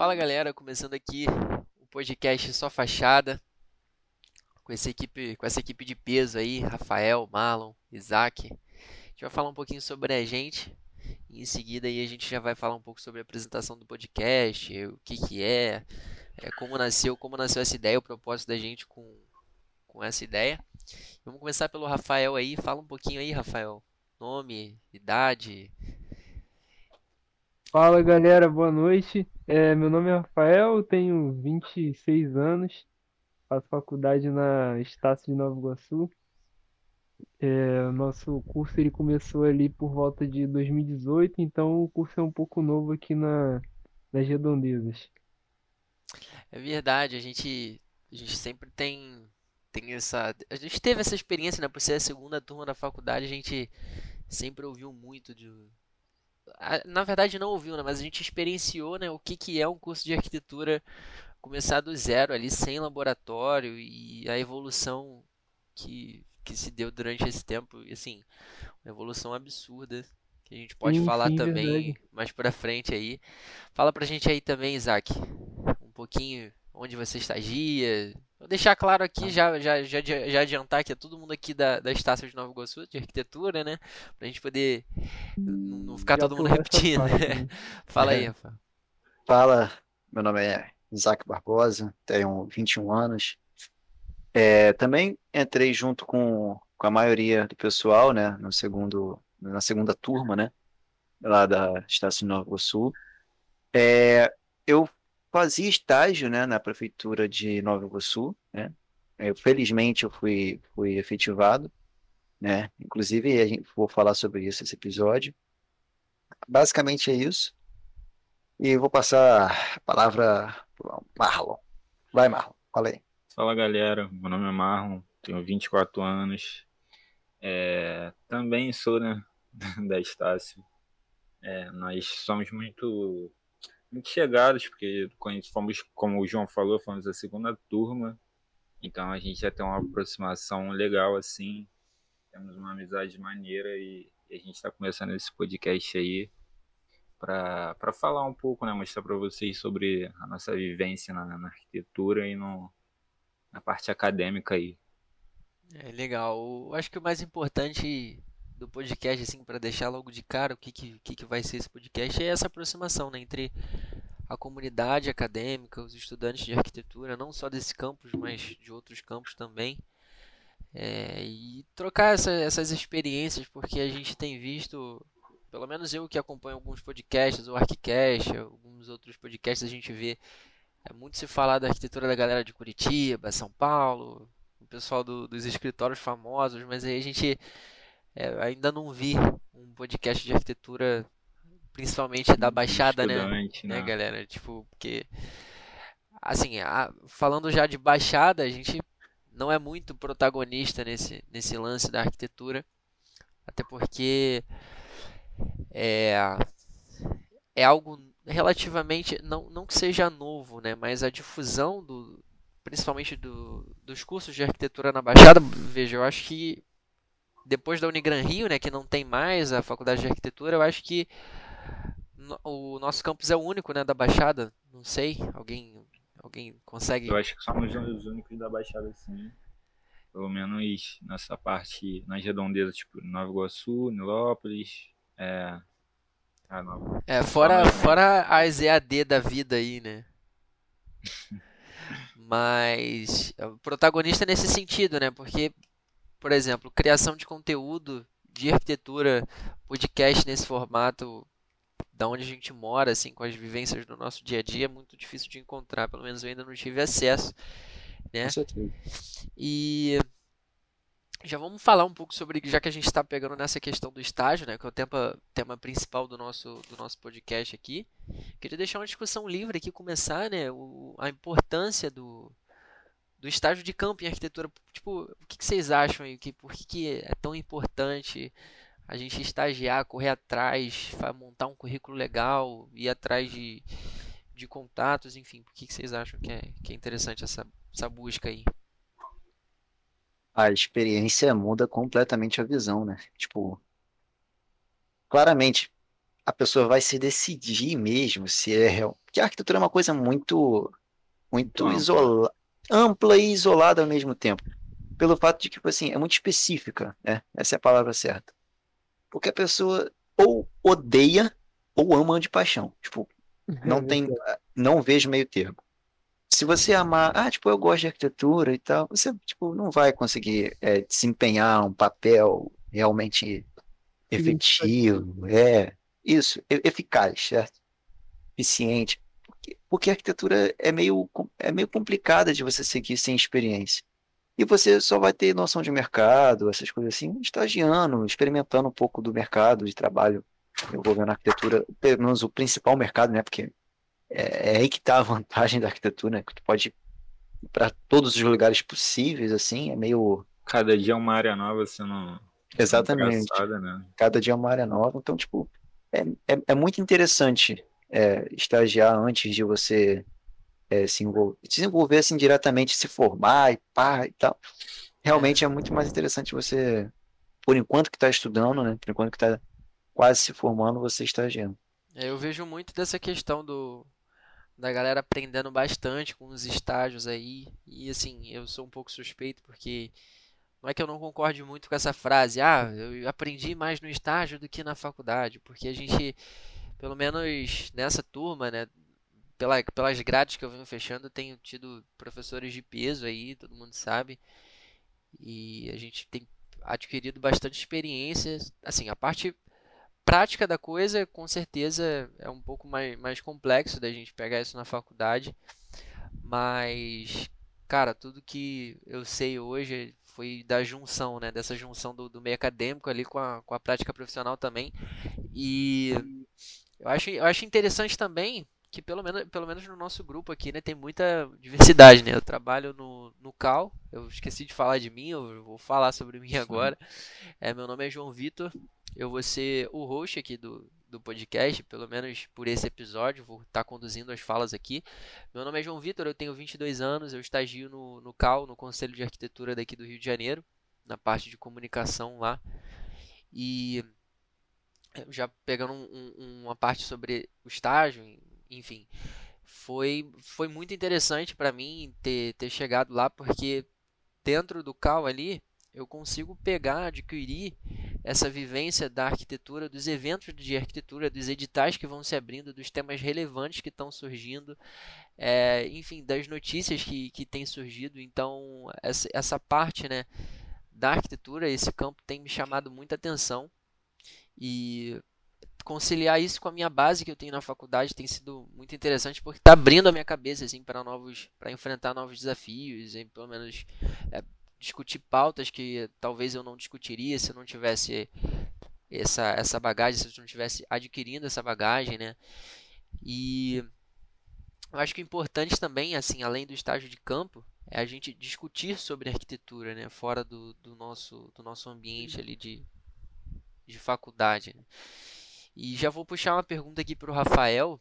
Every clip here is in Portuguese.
Fala galera, começando aqui o podcast Só Fachada com essa equipe, com essa equipe de peso aí, Rafael, Marlon, Isaac. A gente vai falar um pouquinho sobre a gente e em seguida aí a gente já vai falar um pouco sobre a apresentação do podcast, o que que é, é como nasceu, como nasceu essa ideia, o propósito da gente com, com essa ideia. Vamos começar pelo Rafael aí, fala um pouquinho aí, Rafael. Nome, idade, Fala galera, boa noite. É, meu nome é Rafael, tenho 26 anos, faço faculdade na Estácio de Nova Iguaçu. É, nosso curso ele começou ali por volta de 2018, então o curso é um pouco novo aqui na, nas redondezas. É verdade, a gente, a gente sempre tem, tem essa. A gente teve essa experiência, né? Por ser a segunda turma da faculdade, a gente sempre ouviu muito de, na verdade não ouviu, né, mas a gente experienciou né, o que, que é um curso de arquitetura começar do zero ali, sem laboratório e a evolução que, que se deu durante esse tempo, e assim, uma evolução absurda, que a gente pode sim, falar sim, também verdade. mais pra frente aí. Fala pra gente aí também, Isaac, um pouquinho onde você estagia, Vou deixar claro aqui, já, já, já, já adiantar que é todo mundo aqui da, da Estácio de Nova Iguaçu, de arquitetura, né? Pra gente poder não ficar já todo mundo repetindo. Né? Fala aí, Rafa. Fala, meu nome é Isaac Barbosa, tenho 21 anos. É, também entrei junto com, com a maioria do pessoal, né? No segundo, na segunda turma, né? Lá da Estácio de Nova Iguaçu. É, eu fazia estágio, né, na prefeitura de Nova Iguaçu, né? Eu, felizmente eu fui fui efetivado, né? Inclusive a gente vou falar sobre isso nesse episódio. Basicamente é isso. E vou passar a palavra para Marlon. Vai, Marlon, fala aí. Fala galera, meu nome é Marlon, tenho 24 anos. É, também sou né, da Estácio. É, nós somos muito muito chegados, porque fomos, como o João falou, fomos a segunda turma, então a gente já tem uma aproximação legal assim, temos uma amizade maneira e, e a gente está começando esse podcast aí para falar um pouco, né, mostrar para vocês sobre a nossa vivência na, na arquitetura e no, na parte acadêmica aí. É legal. Eu acho que o mais importante do podcast, assim, para deixar logo de cara o que, que, que vai ser esse podcast, é essa aproximação né, entre a comunidade acadêmica, os estudantes de arquitetura, não só desse campus, mas de outros campos também. É, e trocar essa, essas experiências, porque a gente tem visto, pelo menos eu que acompanho alguns podcasts, o Arquicast, alguns outros podcasts, a gente vê é, muito se falar da arquitetura da galera de Curitiba, São Paulo, o pessoal do, dos escritórios famosos, mas aí a gente é, ainda não vi um podcast de arquitetura, principalmente da Baixada, né? né? né, galera? Tipo, porque. Assim, a, falando já de Baixada, a gente não é muito protagonista nesse, nesse lance da arquitetura. Até porque é, é algo relativamente, não, não que seja novo, né, mas a difusão do, principalmente do, dos cursos de arquitetura na Baixada, veja, eu acho que depois da Unigran Rio, né, que não tem mais a faculdade de arquitetura, eu acho que o nosso campus é o único, né, da Baixada. Não sei, alguém alguém consegue? Eu acho que somos os únicos da Baixada, sim. Pelo menos nessa parte, nas redondezas, tipo Nova Iguaçu, Nilópolis, é... Ah, não. É, fora, fora as EAD da vida aí, né? Mas protagonista nesse sentido, né? Porque por exemplo, criação de conteúdo de arquitetura, podcast nesse formato, da onde a gente mora, assim, com as vivências do nosso dia a dia, é muito difícil de encontrar. Pelo menos eu ainda não tive acesso, né? E já vamos falar um pouco sobre, já que a gente está pegando nessa questão do estágio, né, que é o tema, tema principal do nosso, do nosso podcast aqui. Queria deixar uma discussão livre aqui, começar, né, o, a importância do, do estágio de campo em arquitetura. Tipo, o que, que vocês acham aí? Que, por que, que é tão importante a gente estagiar, correr atrás, montar um currículo legal, ir atrás de, de contatos, enfim, por que, que vocês acham que é, que é interessante essa, essa busca aí? A experiência muda completamente a visão, né? Tipo, claramente, a pessoa vai se decidir mesmo se é real. Porque a arquitetura é uma coisa muito, muito Ampla. isola, ampla e isolada ao mesmo tempo. Pelo fato de que, tipo assim, é muito específica, né? Essa é a palavra certa. Porque a pessoa ou odeia ou ama de paixão. Tipo, não É tem, verdade. não vejo meio termo. Se você amar, ah, tipo, eu gosto de arquitetura e tal, você, tipo, não vai conseguir é, desempenhar um papel realmente efetivo, é, isso, eficaz, certo? Eficiente. Porque, a arquitetura é meio, é meio complicada de você seguir sem experiência. E você só vai ter noção de mercado, essas coisas assim, estagiando, experimentando um pouco do mercado de trabalho envolvendo a arquitetura, pelo menos o principal mercado, né? Porque é, é aí que está a vantagem da arquitetura, né? Que tu pode ir para todos os lugares possíveis, assim, é meio. Cada dia é uma área nova sendo Exatamente. abraçada, né? Cada dia é uma área nova. Então, tipo, é, é, é muito interessante é, estagiar antes de você é, se envolver, se envolver assim diretamente, se formar e pá e tal. Realmente é muito mais interessante você, por enquanto que está estudando, né? Por enquanto que está quase se formando, você estagiando. É, Eu vejo muito dessa questão do da galera aprendendo bastante com os estágios aí. E assim, eu sou um pouco suspeito porque não é que eu não concorde muito com essa frase, ah, eu aprendi mais no estágio do que na faculdade, porque a gente, pelo menos nessa turma, né, pela, pelas grades que eu venho fechando, eu tenho tido professores de peso aí, todo mundo sabe, e a gente tem adquirido bastante experiência. Assim, a parte prática da coisa, com certeza, é um pouco mais, mais complexo da gente pegar isso na faculdade, mas, cara, tudo que eu sei hoje foi da junção, né? Dessa junção do, do meio acadêmico ali com a, com a prática profissional também. E eu acho, eu acho interessante também que pelo menos, pelo menos no nosso grupo aqui, né, tem muita diversidade, né? Eu trabalho no, no CAL, eu esqueci de falar de mim, eu vou falar sobre mim agora. É, meu nome é João Vitor, eu vou ser o host aqui do, do podcast, pelo menos por esse episódio, vou estar conduzindo as falas aqui. Meu nome é João Vitor, eu tenho 22 anos, eu estagio no, no CAL, no Conselho de Arquitetura daqui do Rio de Janeiro, na parte de comunicação lá. E já pegando um- um- uma parte sobre o estágio, enfim, foi, foi muito interessante para mim ter, ter chegado lá, porque dentro do CAL ali eu consigo pegar, adquirir essa vivência da arquitetura, dos eventos de arquitetura, dos editais que vão se abrindo, dos temas relevantes que estão surgindo, é, enfim, das notícias que, que têm surgido. Então, essa, essa parte né, da arquitetura, esse campo tem me chamado muita atenção e conciliar isso com a minha base que eu tenho na faculdade tem sido muito interessante porque está abrindo a minha cabeça assim para novos para enfrentar novos desafios e pelo menos é, discutir pautas que talvez eu não discutiria se eu não tivesse essa essa bagagem se eu não tivesse adquirindo essa bagagem né? E eu acho que o importante também assim além do estágio de campo é a gente discutir sobre arquitetura né fora do, do nosso do nosso ambiente ali de de faculdade? E já vou puxar uma pergunta aqui para o Rafael.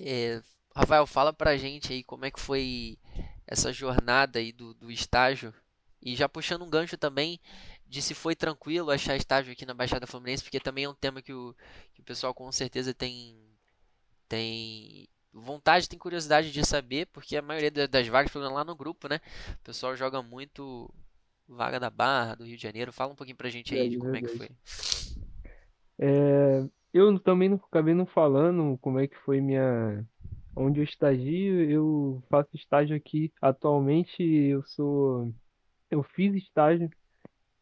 É, Rafael, fala pra gente aí como é que foi essa jornada aí do, do estágio. E já puxando um gancho também de se foi tranquilo achar estágio aqui na Baixada Fluminense, porque também é um tema que o, que o pessoal com certeza tem, tem vontade, tem curiosidade de saber, porque a maioria da- das vagas, pelo menos lá no grupo, né? O pessoal joga muito vaga da Barra, do Rio de Janeiro. Fala um pouquinho pra gente aí de Verdade, como é que verdade. foi. É, eu também não acabei não falando como é que foi minha. Onde eu estagio, eu faço estágio aqui. Atualmente eu sou. Eu fiz estágio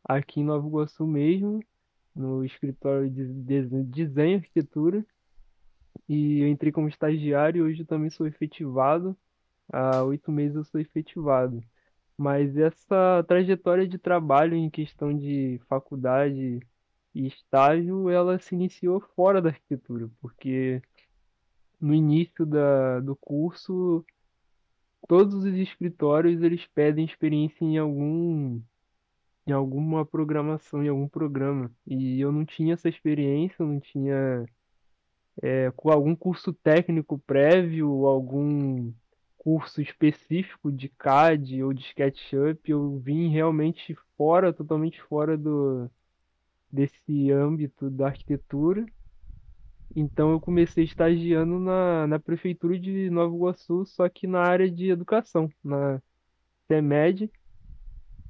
aqui em Nova Iguaçu mesmo, no escritório de dese- desenho e arquitetura. E eu entrei como estagiário e hoje eu também sou efetivado. Há oito meses eu sou efetivado. Mas essa trajetória de trabalho em questão de faculdade e estágio, ela se iniciou fora da arquitetura, porque no início da, do curso, todos os escritórios eles pedem experiência em algum, em alguma programação, em algum programa. E eu não tinha essa experiência, não tinha é, com algum curso técnico prévio, algum curso específico de CAD ou de SketchUp, eu vim realmente fora, totalmente fora do desse âmbito da arquitetura Então eu comecei estagiando na, na prefeitura de Nova Iguaçu, só que na área de educação, na CEMED,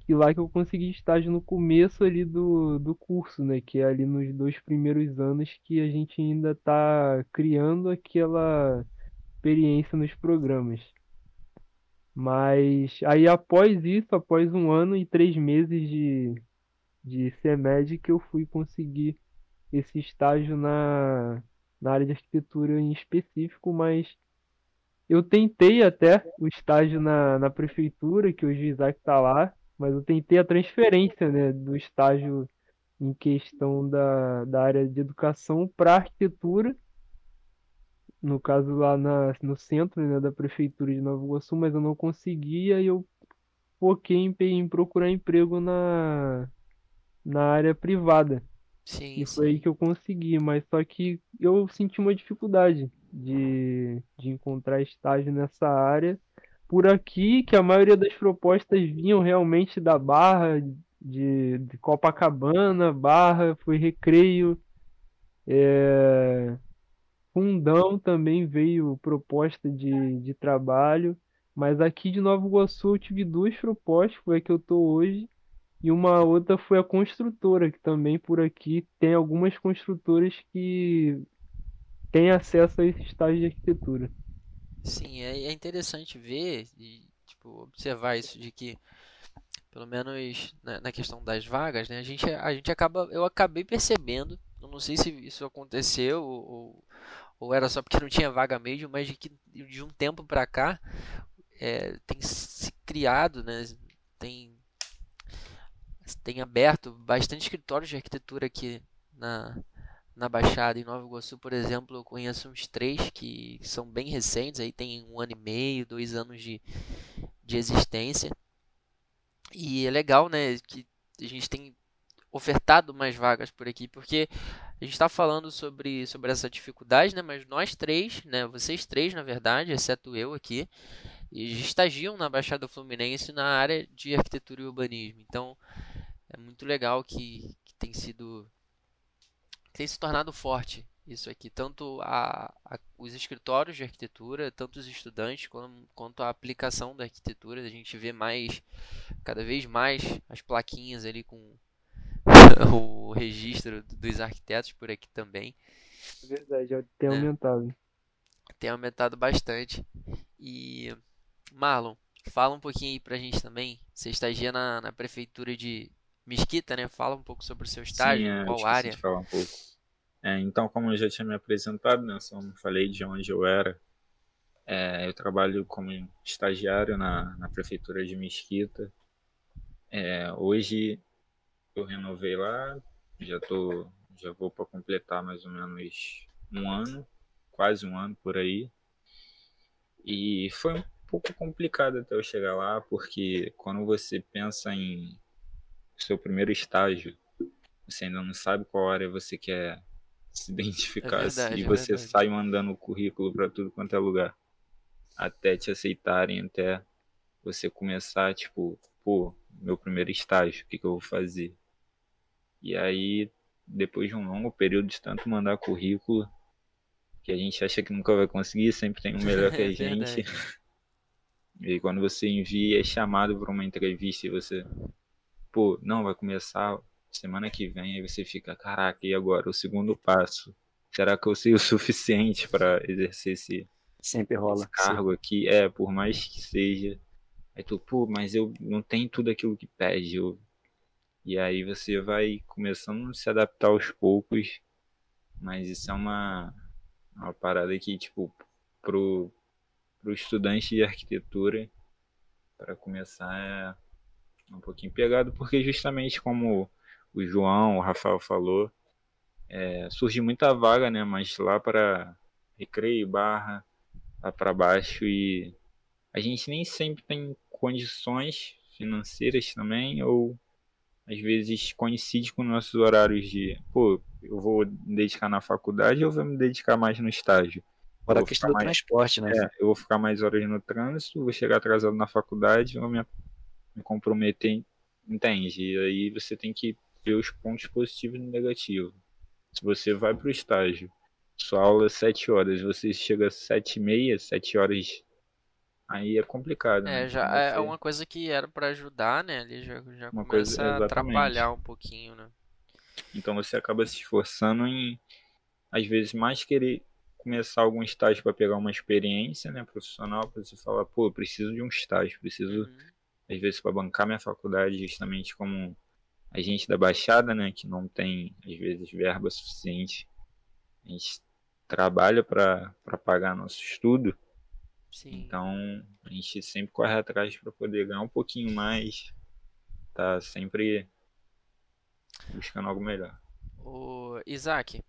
e lá que eu consegui estágio no começo ali do, do curso, né? Que é ali nos dois primeiros anos que a gente ainda está criando aquela experiência nos programas. Mas aí após isso, após um ano e três meses de, de CEMED, que eu fui conseguir esse estágio na, na área de arquitetura em específico, mas eu tentei até o estágio na, na prefeitura, que hoje o Isaac está lá, mas eu tentei a transferência né, do estágio em questão da, da área de educação para arquitetura, no caso lá na, no centro né, da prefeitura de Nova Iguaçu, mas eu não conseguia e eu foquei em, em procurar emprego na, na área privada. Sim, E sim. foi aí que eu consegui, mas só que eu senti uma dificuldade de, de encontrar estágio nessa área. Por aqui, que a maioria das propostas vinham realmente da Barra, de, de Copacabana, Barra, foi Recreio, é, Fundão também veio proposta de, de trabalho, mas aqui de Nova Iguaçu eu tive duas propostas, foi a que eu tô hoje, e uma outra foi a construtora, que também por aqui tem algumas construtoras que têm acesso a esse estágio de arquitetura. Sim, é, é interessante ver e tipo, observar isso de que, pelo menos na, na questão das vagas, né, a gente, a gente acaba, eu acabei percebendo, eu não sei se isso aconteceu ou, ou era só porque não tinha vaga mesmo, mas de que de um tempo para cá é, tem se criado, né, tem, tem aberto bastante escritórios de arquitetura aqui na, na Baixada, em Nova Iguaçu, por exemplo, eu conheço uns três que são bem recentes, aí tem um ano e meio, dois anos de, de existência. E é legal, né, que a gente tem ofertado mais vagas por aqui, porque a gente está falando sobre, sobre essa dificuldade, né, mas nós três, né, vocês três, na verdade, exceto eu aqui, estagiam na Baixada Fluminense na área de arquitetura e urbanismo. Então, é muito legal que, que tem sido tem se tornado forte isso aqui, tanto a, a, os escritórios de arquitetura, tanto os estudantes quanto, quanto a aplicação da arquitetura. A gente vê mais, cada vez mais, as plaquinhas ali com o registro dos arquitetos por aqui também. É verdade, já tem né? aumentado. Tem aumentado bastante. E Marlon, fala um pouquinho aí pra gente também. Você estagia na, na prefeitura de Mesquita, né? Fala um pouco sobre o seu estágio, Sim, é, qual área. falar um pouco. É, então, como eu já tinha me apresentado, né, só não falei de onde eu era. É, eu trabalho como estagiário na, na prefeitura de Mesquita. É, hoje eu renovei lá, já tô, já vou para completar mais ou menos um ano, quase um ano por aí. E foi um pouco complicado até eu chegar lá, porque quando você pensa em seu primeiro estágio, você ainda não sabe qual área você quer se identificar É verdade, e é você sai mandando o currículo para tudo quanto é lugar até te aceitarem, até você começar, tipo, pô, meu primeiro estágio, o que, que eu vou fazer? E aí, depois de um longo período de tanto mandar currículo, que a gente acha que nunca vai conseguir, sempre tem um melhor que a É gente. E quando você envia, é chamado para uma entrevista e você, pô, não, vai começar semana que vem, aí você fica, caraca, e agora? O segundo passo. Será que eu sei o suficiente para exercer esse, Sempre rola. esse cargo aqui? É, por mais que seja. Aí tu, pô, mas eu não tenho tudo aquilo que pede. Eu... E aí você vai começando a se adaptar aos poucos. Mas isso é uma, uma parada que, tipo, pro, pro estudante de arquitetura, para começar, é um pouquinho pegado, porque justamente como o João, o Rafael falou, é, surge muita vaga, né? Mas lá para Recreio, Barra, lá para baixo e a gente nem sempre tem condições financeiras também, ou às vezes coincide com nossos horários de, pô, eu vou me dedicar na faculdade ou vou me dedicar mais no estágio? Fora a questão do mais- transporte, né? É, eu vou ficar mais horas no trânsito, vou chegar atrasado na faculdade, vou me, me comprometer, entende? E aí você tem que ver os pontos positivos e negativos. Se você vai para o estágio sua aula é 7 horas, você chega às 7 e meia, 7 horas, aí é complicado, É, né? já Então é você- uma coisa que era pra ajudar, né? Ali já, já Uma começa coisa- a atrapalhar um pouquinho, né? Então você acaba se esforçando em, às vezes, mais querer começar algum estágio para pegar uma experiência, né, profissional, para você falar, pô, eu preciso de um estágio, preciso, Uhum. às vezes, para bancar minha faculdade, justamente como a gente da Baixada, né, que não tem, às vezes, verba suficiente, a gente trabalha para pagar nosso estudo, Sim. então a gente sempre corre atrás para poder ganhar um pouquinho mais, tá sempre buscando algo melhor. O Isaac,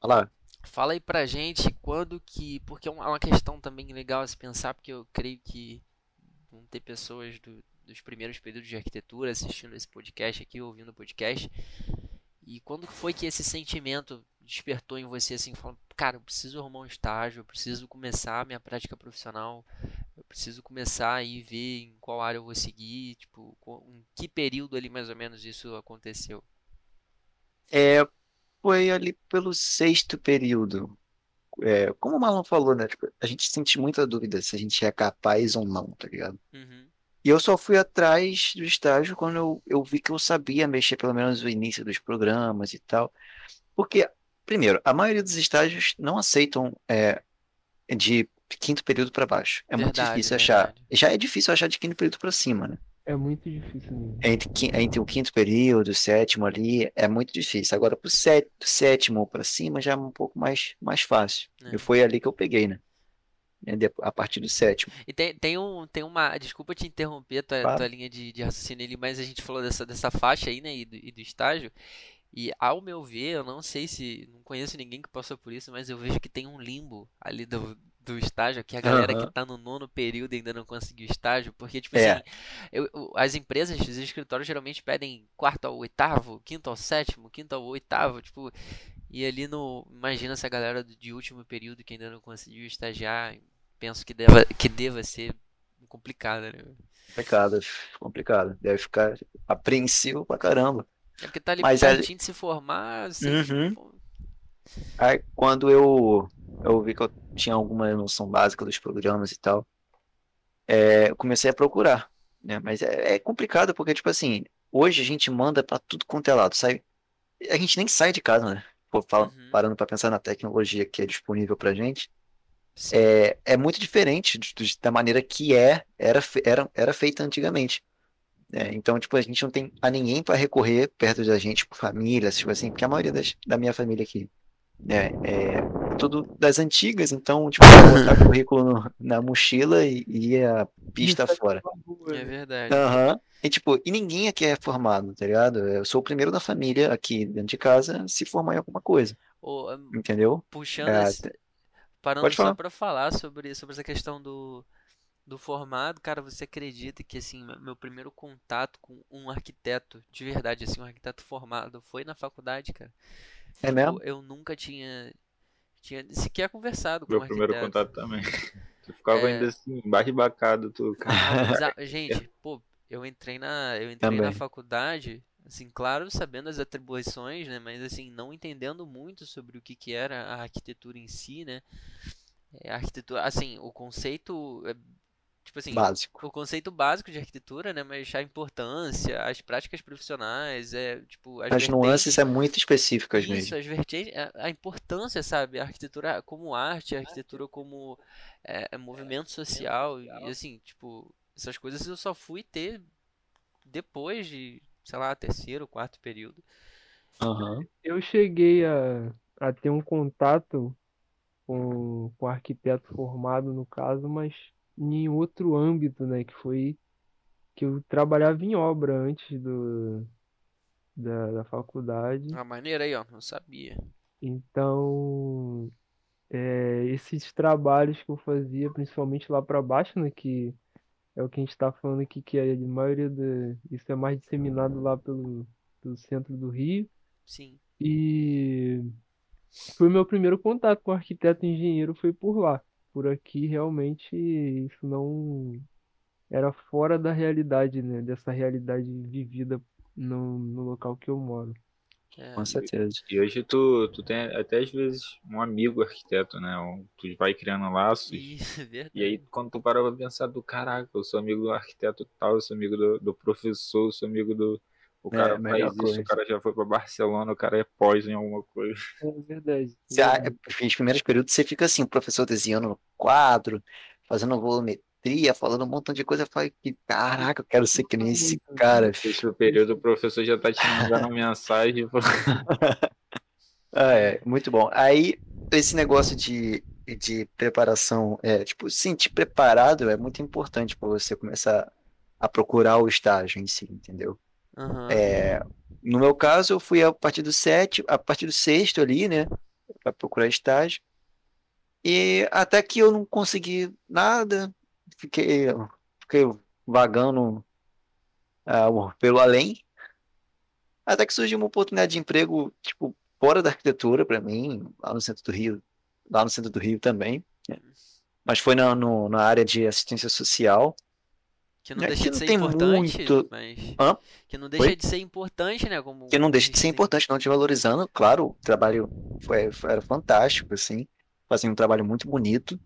Olha lá. fala aí pra gente quando que. Porque é uma é uma questão também legal a se pensar, porque eu creio que vão ter pessoas do- dos primeiros períodos de arquitetura assistindo esse podcast aqui, ouvindo o podcast. E quando foi que esse sentimento despertou em você assim, falando, cara, eu preciso arrumar um estágio, eu preciso começar a minha prática profissional, eu preciso começar aí ver em qual área eu vou seguir, tipo, em que período ali mais ou menos isso aconteceu? É, foi ali pelo sexto período. É, como o Marlon falou, né? tipo, a gente sente muita dúvida se a gente é capaz ou não, tá ligado? Uhum, E eu só fui atrás do estágio quando eu, eu vi que eu sabia mexer pelo menos no início dos programas e tal. Porque, primeiro, a maioria dos estágios não aceitam é, de quinto período para baixo. É muito Verdade, difícil achar. verdade. Já é difícil achar de quinto período para cima, né? É muito difícil mesmo. Entre, entre o quinto período, o sétimo ali, é muito difícil. Agora, pro do sétimo para cima já é um pouco mais, mais fácil. É. E foi ali que eu peguei, né? É, A partir do sétimo. E tem, tem, um, tem uma. Desculpa te interromper tua, Claro. tua linha de, de raciocínio ali, mas a gente falou dessa, dessa faixa aí, né? E do, e do estágio. E ao meu ver, eu não sei se. Não conheço ninguém que passou por isso, mas eu vejo que tem um limbo ali do, do estágio, que a galera Aham. que tá no nono período ainda não conseguiu estágio, porque, tipo É. assim, eu- eu- as empresas, os escritórios geralmente pedem quarto ao oitavo, quinto ao sétimo, quinto ao oitavo, tipo. E ali no. Imagina essa galera de último período que ainda não conseguiu estagiar. Penso que deva, que deva ser complicada, né? Complicado, complicado. Deve ficar apreensivo pra caramba. É porque tá ali Mas é- pertinho de se formar, assim, Uhum. Aí, quando eu, eu vi que eu tinha alguma noção básica dos programas e tal, é, eu comecei a procurar, né? Mas é, é complicado porque, tipo assim, hoje a gente manda pra tudo quanto é lado, sai, a gente nem sai de casa, né? Pô, fala- Uhum. parando pra pensar na tecnologia que é disponível pra gente, sim. é, é muito diferente de- de- da maneira que é, era, era, era feita antigamente. Né? então, tipo, a gente não tem a ninguém para recorrer perto da gente, tipo, família, tipo assim, porque a maioria das- da minha família aqui, né, é tudo das antigas, então, tipo, botar currículo no- na mochila e, e ir a pista Isso é fora. É né? verdade. Aham. E, tipo, e ninguém aqui é formado, tá ligado? Eu sou o primeiro da família aqui dentro de casa a se formar em alguma coisa, hum, entendeu? puxando É, esse- parando pode só falar. pra falar sobre, sobre essa questão do, do formado, cara, você acredita que, assim, meu- meu primeiro contato com um arquiteto, de verdade, assim, um arquiteto formado, foi na faculdade, cara? É mesmo? Tipo, eu nunca tinha, tinha sequer conversado com Meu um primeiro arquiteto. contato também. Tu ficava É. ainda assim, embasbacado, tu, cara. Gente, pô, eu entrei na, eu entrei na Também. faculdade, assim, claro, sabendo as atribuições, né, mas assim, não entendendo muito sobre o que que era a arquitetura em si, né? É, a arquitetura, assim, o conceito, é, tipo assim, Básico. o conceito básico de arquitetura, né, mas a importância, as práticas profissionais, é, tipo, as As nuances são muito específicas isso, mesmo. as vertentes, a, importância, sabe? A arquitetura como arte, a arquitetura como é, é, movimento social, e assim, tipo, essas coisas eu só fui ter depois de, sei lá, terceiro, quarto período. Aham. Eu cheguei a, a ter um contato com, com arquiteto formado, no caso, mas em outro âmbito, né? Que foi que eu trabalhava em obra antes do, da, da faculdade. Uma maneira aí, ó, não sabia. Então, é, esses trabalhos que eu fazia, principalmente lá para baixo, né? Que é o que a gente está falando aqui, que a maioria da, isso é mais disseminado lá pelo, pelo centro do Rio. Sim. E foi meu primeiro contato com arquiteto e engenheiro foi por lá. Por aqui realmente isso não era fora da realidade, né? Dessa realidade vivida no, no local que eu moro. É, Com certeza. E hoje tu, tu tem até às vezes um amigo arquiteto, né? Tu vai criando laços. isso, é verdade. E aí, quando tu para pra pensar do caraca, eu sou amigo do arquiteto tal, eu sou amigo do, do professor, eu sou amigo do. O É, cara melhor faz isso, coisa. o cara já foi pra Barcelona, o cara é pós em alguma coisa. É verdade. Você, ah, Nos primeiros períodos você fica assim, o professor desenhando no quadro, fazendo volumetria, falando um montão de coisa. Eu falei, que caraca, eu quero ser que nem esse cara. Esse período o professor já tá te mandando mensagem. Ah, é, muito bom. Aí, esse negócio de, de preparação, é, tipo, sentir preparado é muito importante para você começar a procurar o estágio em si, entendeu? Aham. É, no meu caso, eu fui a partir do sétimo, a partir do sexto ali, né, para procurar estágio. E até que eu não consegui nada, fiquei, fiquei vagando ah, pelo além. Até que surgiu uma oportunidade de emprego, tipo, fora da arquitetura para mim, lá no centro do Rio, lá no centro do Rio também. né? Mas foi na, no- na área de assistência social. Que não É, deixa que de ser tem importante, muito- mas. Hã? Que não deixa Oi? de ser importante, né? Como que não deixa de ser importante, não te valorizando. Claro, o trabalho foi, foi- era fantástico, assim, fazia um trabalho muito bonito.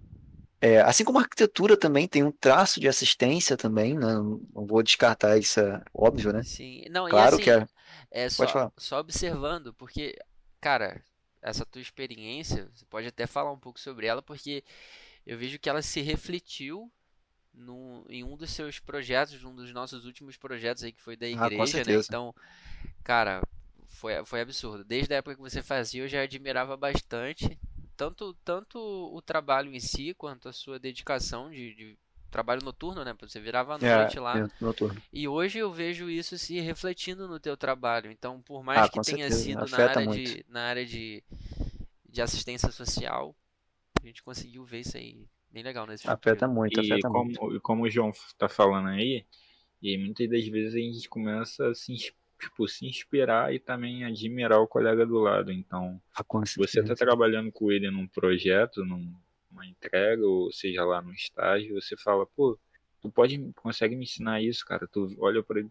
É, assim como a arquitetura também tem um traço de assistência também, né? Não vou descartar isso, é óbvio, né? Sim, não, Claro assim, que é. é Pode só, falar. só observando, porque, cara, essa tua experiência, você pode até falar um pouco sobre ela, porque eu vejo que ela se refletiu num, em um dos seus projetos, um dos nossos últimos projetos aí, que foi da Ah, igreja, né? certeza. Então, cara, foi, foi absurdo. Desde a época que você fazia, eu já admirava bastante, tanto, tanto o trabalho em si, quanto a sua dedicação de, de trabalho noturno, né? Você virava à noite lá. é, noturno. E hoje eu vejo isso se refletindo no teu trabalho. Então, por mais Ah, que tenha certeza, sido na área muito. de, na área de, de assistência social, a gente conseguiu ver isso aí bem legal nesse Afeta filme. muito, E afeta muito. como, e como o João tá falando aí, e muitas das vezes a gente começa a se, tipo, se inspirar e também admirar o colega do lado. Então, Ah, você certeza. trabalhando com ele num projeto, num- numa entrega, ou seja lá no estágio, você fala, pô, tu pode, consegue me ensinar isso, cara? Tu olha para ele,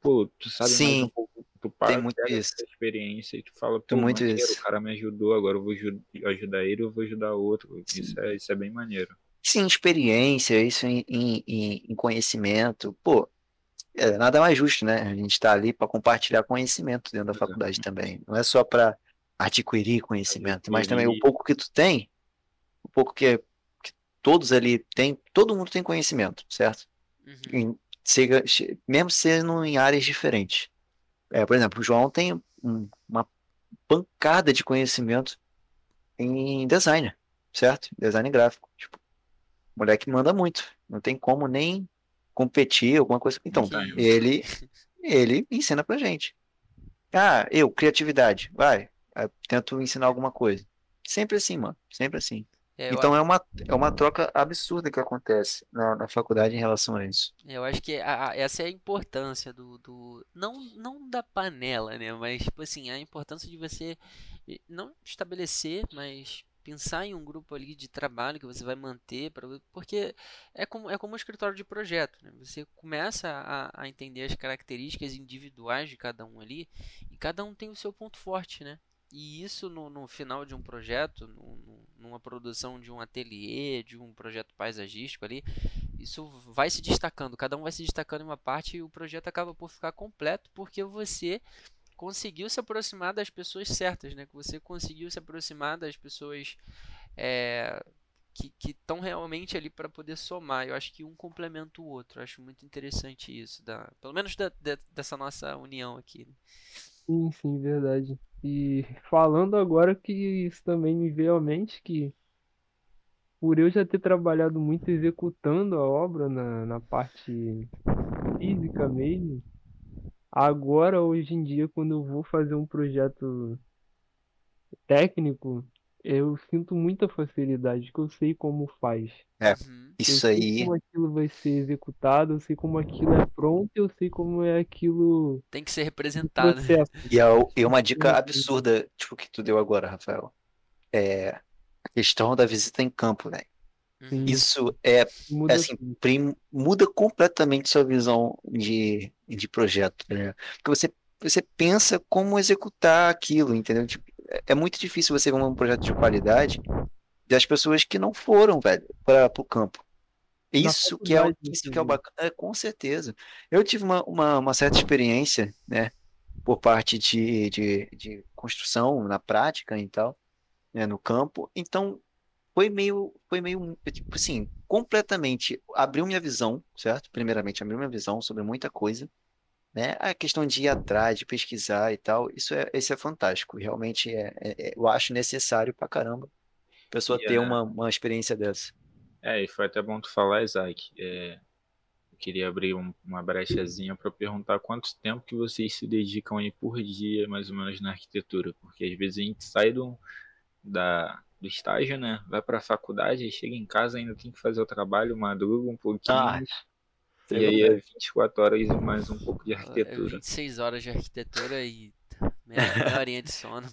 pô, tu sabe mais Sim, um pouco, para, muito isso. experiência e tu fala, Tem muito maneiro, isso. o cara me ajudou, agora eu vou aju- ajudar ele, eu vou ajudar outro. Sim. Isso é, isso é bem maneiro. Sim, experiência, isso em, em, em- conhecimento. Pô, é, nada mais justo, né? A gente está ali para compartilhar conhecimento dentro da faculdade também. Não é só para adquirir conhecimento, mas também o Adquirir. pouco que tu tem, o pouco que, que todos ali têm, todo mundo tem conhecimento, certo? Uhum. Em- mesmo sendo em áreas diferentes. É, por exemplo, o João tem um- uma pancada de conhecimento em design, certo? Design gráfico. Tipo, moleque manda muito. Não tem como nem competir, alguma coisa. Então, ele, ele ensina pra gente. Ah, eu, criatividade, vai. Eu tento ensinar alguma coisa. Sempre assim, mano. Sempre assim. É, Então é uma, é uma troca absurda que acontece na, na faculdade em relação a isso. eu acho que a- a- essa é a importância do, do não, não da panela, né? Mas, tipo assim, a importância de você eh, não estabelecer, mas pensar em um grupo ali de trabalho que você vai manter, pra, porque é como, é como um escritório de projeto, né? Você começa a, a entender as características individuais de cada um ali, e cada um tem o seu ponto forte, né? E isso no, no final de um projeto, no- no- numa produção de um ateliê, de um projeto paisagístico ali, isso vai se destacando, cada um vai se destacando em uma parte e o projeto acaba por ficar completo porque você conseguiu se aproximar das pessoas certas, né? Que você conseguiu se aproximar das pessoas é, que estão realmente ali para poder somar. Eu acho que um complementa o outro. Eu acho muito interessante isso, da, pelo menos da- da- dessa nossa união aqui. né? Sim, sim, verdade. E falando agora que isso também me veio à mente que por eu já ter trabalhado muito executando a obra na, na parte física mesmo, agora hoje em dia quando eu vou fazer um projeto técnico, eu sinto muita facilidade, que eu sei como faz. Uhum. Eu Isso sei aí, como aquilo vai ser executado, eu sei como aquilo é pronto, eu sei como é aquilo Tem que ser representado. né? e é, e uma dica Uhum. absurda, tipo, que tu deu agora, Rafael. É a questão da visita em campo, velho. Uhum. Isso é, Muda assim, prim- muda completamente sua visão de, de projeto, né? Porque você você pensa como executar aquilo, entendeu? Tipo, é, muito difícil você ver um projeto de qualidade das pessoas que não foram, velho, para o campo. Isso que é, isso que é o bacana, é, com certeza. Eu tive uma, uma, uma certa experiência, né, por parte de, de, de construção na prática e tal, né, no campo. Então, foi meio, foi meio, tipo assim, completamente abriu minha visão, certo? Primeiramente, abriu minha visão sobre muita coisa, né? A questão de ir atrás, de pesquisar e tal, isso é, isso é fantástico. Realmente é, é- é- eu acho necessário pra caramba a pessoa E ter é- uma, uma experiência dessa. É, e foi até bom tu falar, Isaac. É, eu queria abrir um- uma brechazinha para perguntar quanto tempo que vocês se dedicam aí por dia, mais ou menos, na arquitetura. Porque às vezes a gente sai do, da, do estágio, né? Vai para a faculdade, chega em casa, ainda tem que fazer o trabalho, madruga um pouquinho. Ah, e aí é 24 horas e mais um pouco de É arquitetura. 26 horas de arquitetura e meia, horinha de sono.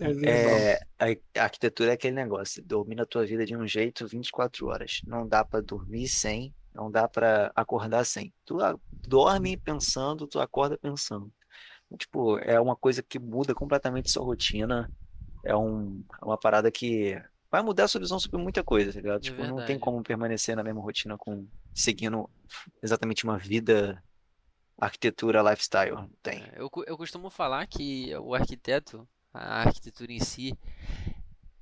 É verdade. É, a a arquitetura é aquele negócio, domina a tua vida de um jeito 24 horas. Não dá pra dormir sem, não dá pra acordar sem. Tu a- dorme pensando, tu acorda pensando. Tipo, é uma coisa que muda completamente sua rotina. É um, é uma parada que vai mudar sua visão sobre muita coisa, tá ligado? É Tipo, não tem verdade. como permanecer na mesma rotina com seguindo exatamente uma vida arquitetura lifestyle. Tem. É, Eu, eu costumo falar que o arquiteto, a arquitetura em si,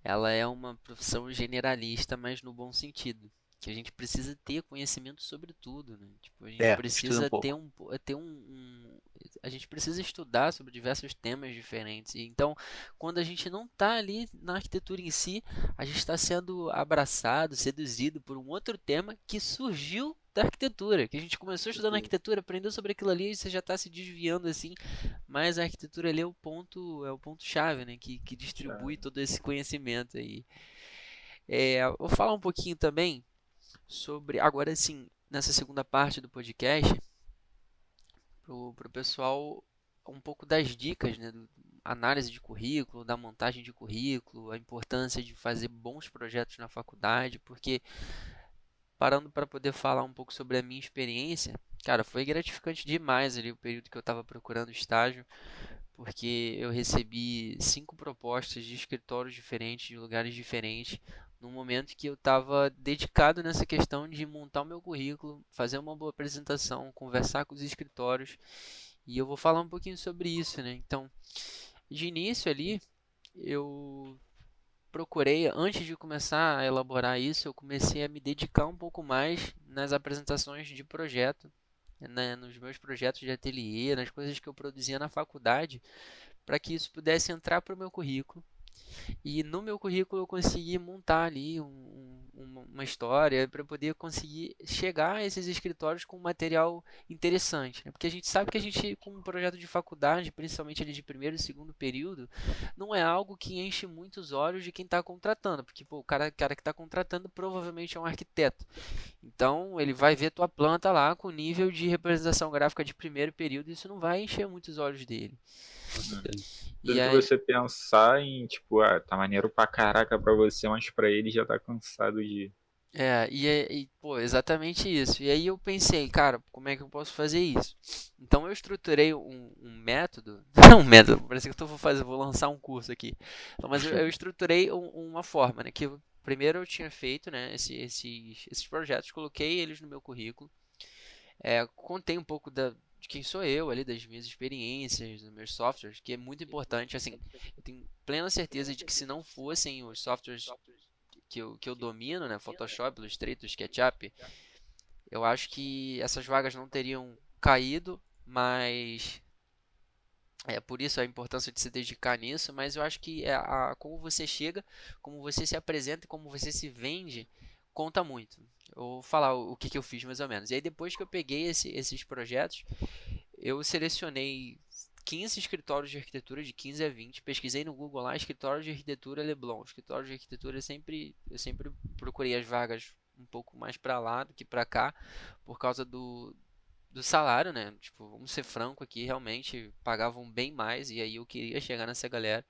ela é uma profissão generalista, mas no bom sentido. Que a gente precisa ter conhecimento sobre tudo, né? Tipo, a gente É, um precisa pouco. ter um, ter um, um- a gente precisa estudar sobre diversos temas diferentes. Então, quando a gente não está ali na arquitetura em si, a gente está sendo abraçado, seduzido por um outro tema que surgiu da arquitetura, que a gente começou estudando Uhum. arquitetura, aprendeu sobre aquilo ali e você já está se desviando assim, mas a arquitetura ali é o ponto, é o ponto chave, né, que, que distribui todo esse conhecimento aí. É, vou falar um pouquinho também sobre, agora sim, nessa segunda parte do podcast, pro, pro pessoal um pouco das dicas, né, do, análise de currículo, da montagem de currículo, a importância de fazer bons projetos na faculdade, porque parando para poder falar um pouco sobre a minha experiência, cara, foi gratificante demais ali o período que eu estava procurando estágio, porque eu recebi cinco propostas de escritórios diferentes, de lugares diferentes, no momento que eu estava dedicado nessa questão de montar o meu currículo, fazer uma boa apresentação, conversar com os escritórios, e eu vou falar um pouquinho sobre isso, né? Então, de início ali, eu procurei, antes de começar a elaborar isso, eu comecei a me dedicar um pouco mais nas apresentações de projeto, né, nos meus projetos de ateliê, nas coisas que eu produzia na faculdade, para que isso pudesse entrar para o meu currículo. E no meu currículo eu consegui montar ali um- um- uma história para poder conseguir chegar a esses escritórios com material interessante. né? Porque a gente sabe que a gente, com um projeto de faculdade, principalmente ali de primeiro e segundo período, não é algo que enche muito os olhos de quem está contratando, porque pô, o cara, cara que está contratando provavelmente é um arquiteto. Então ele vai ver tua planta lá com nível de representação gráfica de primeiro período, e isso não vai encher muito os olhos dele. Tanto E aí, você pensar em, tipo, ah, tá maneiro pra caraca pra você, mas pra ele já tá cansado de. É, e, é- e, pô, exatamente isso. E aí eu pensei, cara, como é que eu posso fazer isso? Então eu estruturei um, um método, não um método, parece que eu tô, vou fazer, vou lançar um curso aqui. Então, mas eu, eu estruturei um- uma forma, né, que eu- primeiro eu tinha feito, né, esse- esses, esses projetos, coloquei eles no meu currículo, é, contei um pouco da, de quem sou eu ali, das minhas experiências, dos meus softwares, que é muito importante, assim, eu tenho plena certeza de que se não fossem os softwares que eu, que eu domino, né? Photoshop, Illustrator, SketchUp, eu acho que essas vagas não teriam caído, mas é por isso a importância de se dedicar nisso, mas eu acho que é a, como você chega, como você se apresenta e como você se vende, conta muito. Eu vou falar o, que, que eu fiz mais ou menos. E aí depois que eu peguei esse- esses projetos, eu selecionei 15 escritórios de arquitetura, de 15 a 20. Pesquisei no Google lá, escritório de arquitetura Leblon. Escritório de arquitetura sempre, eu sempre procurei as vagas um pouco mais para lá do que para cá, por causa do, do salário, né? Tipo, vamos ser franco aqui, realmente pagavam bem mais e aí eu queria chegar nessa galera.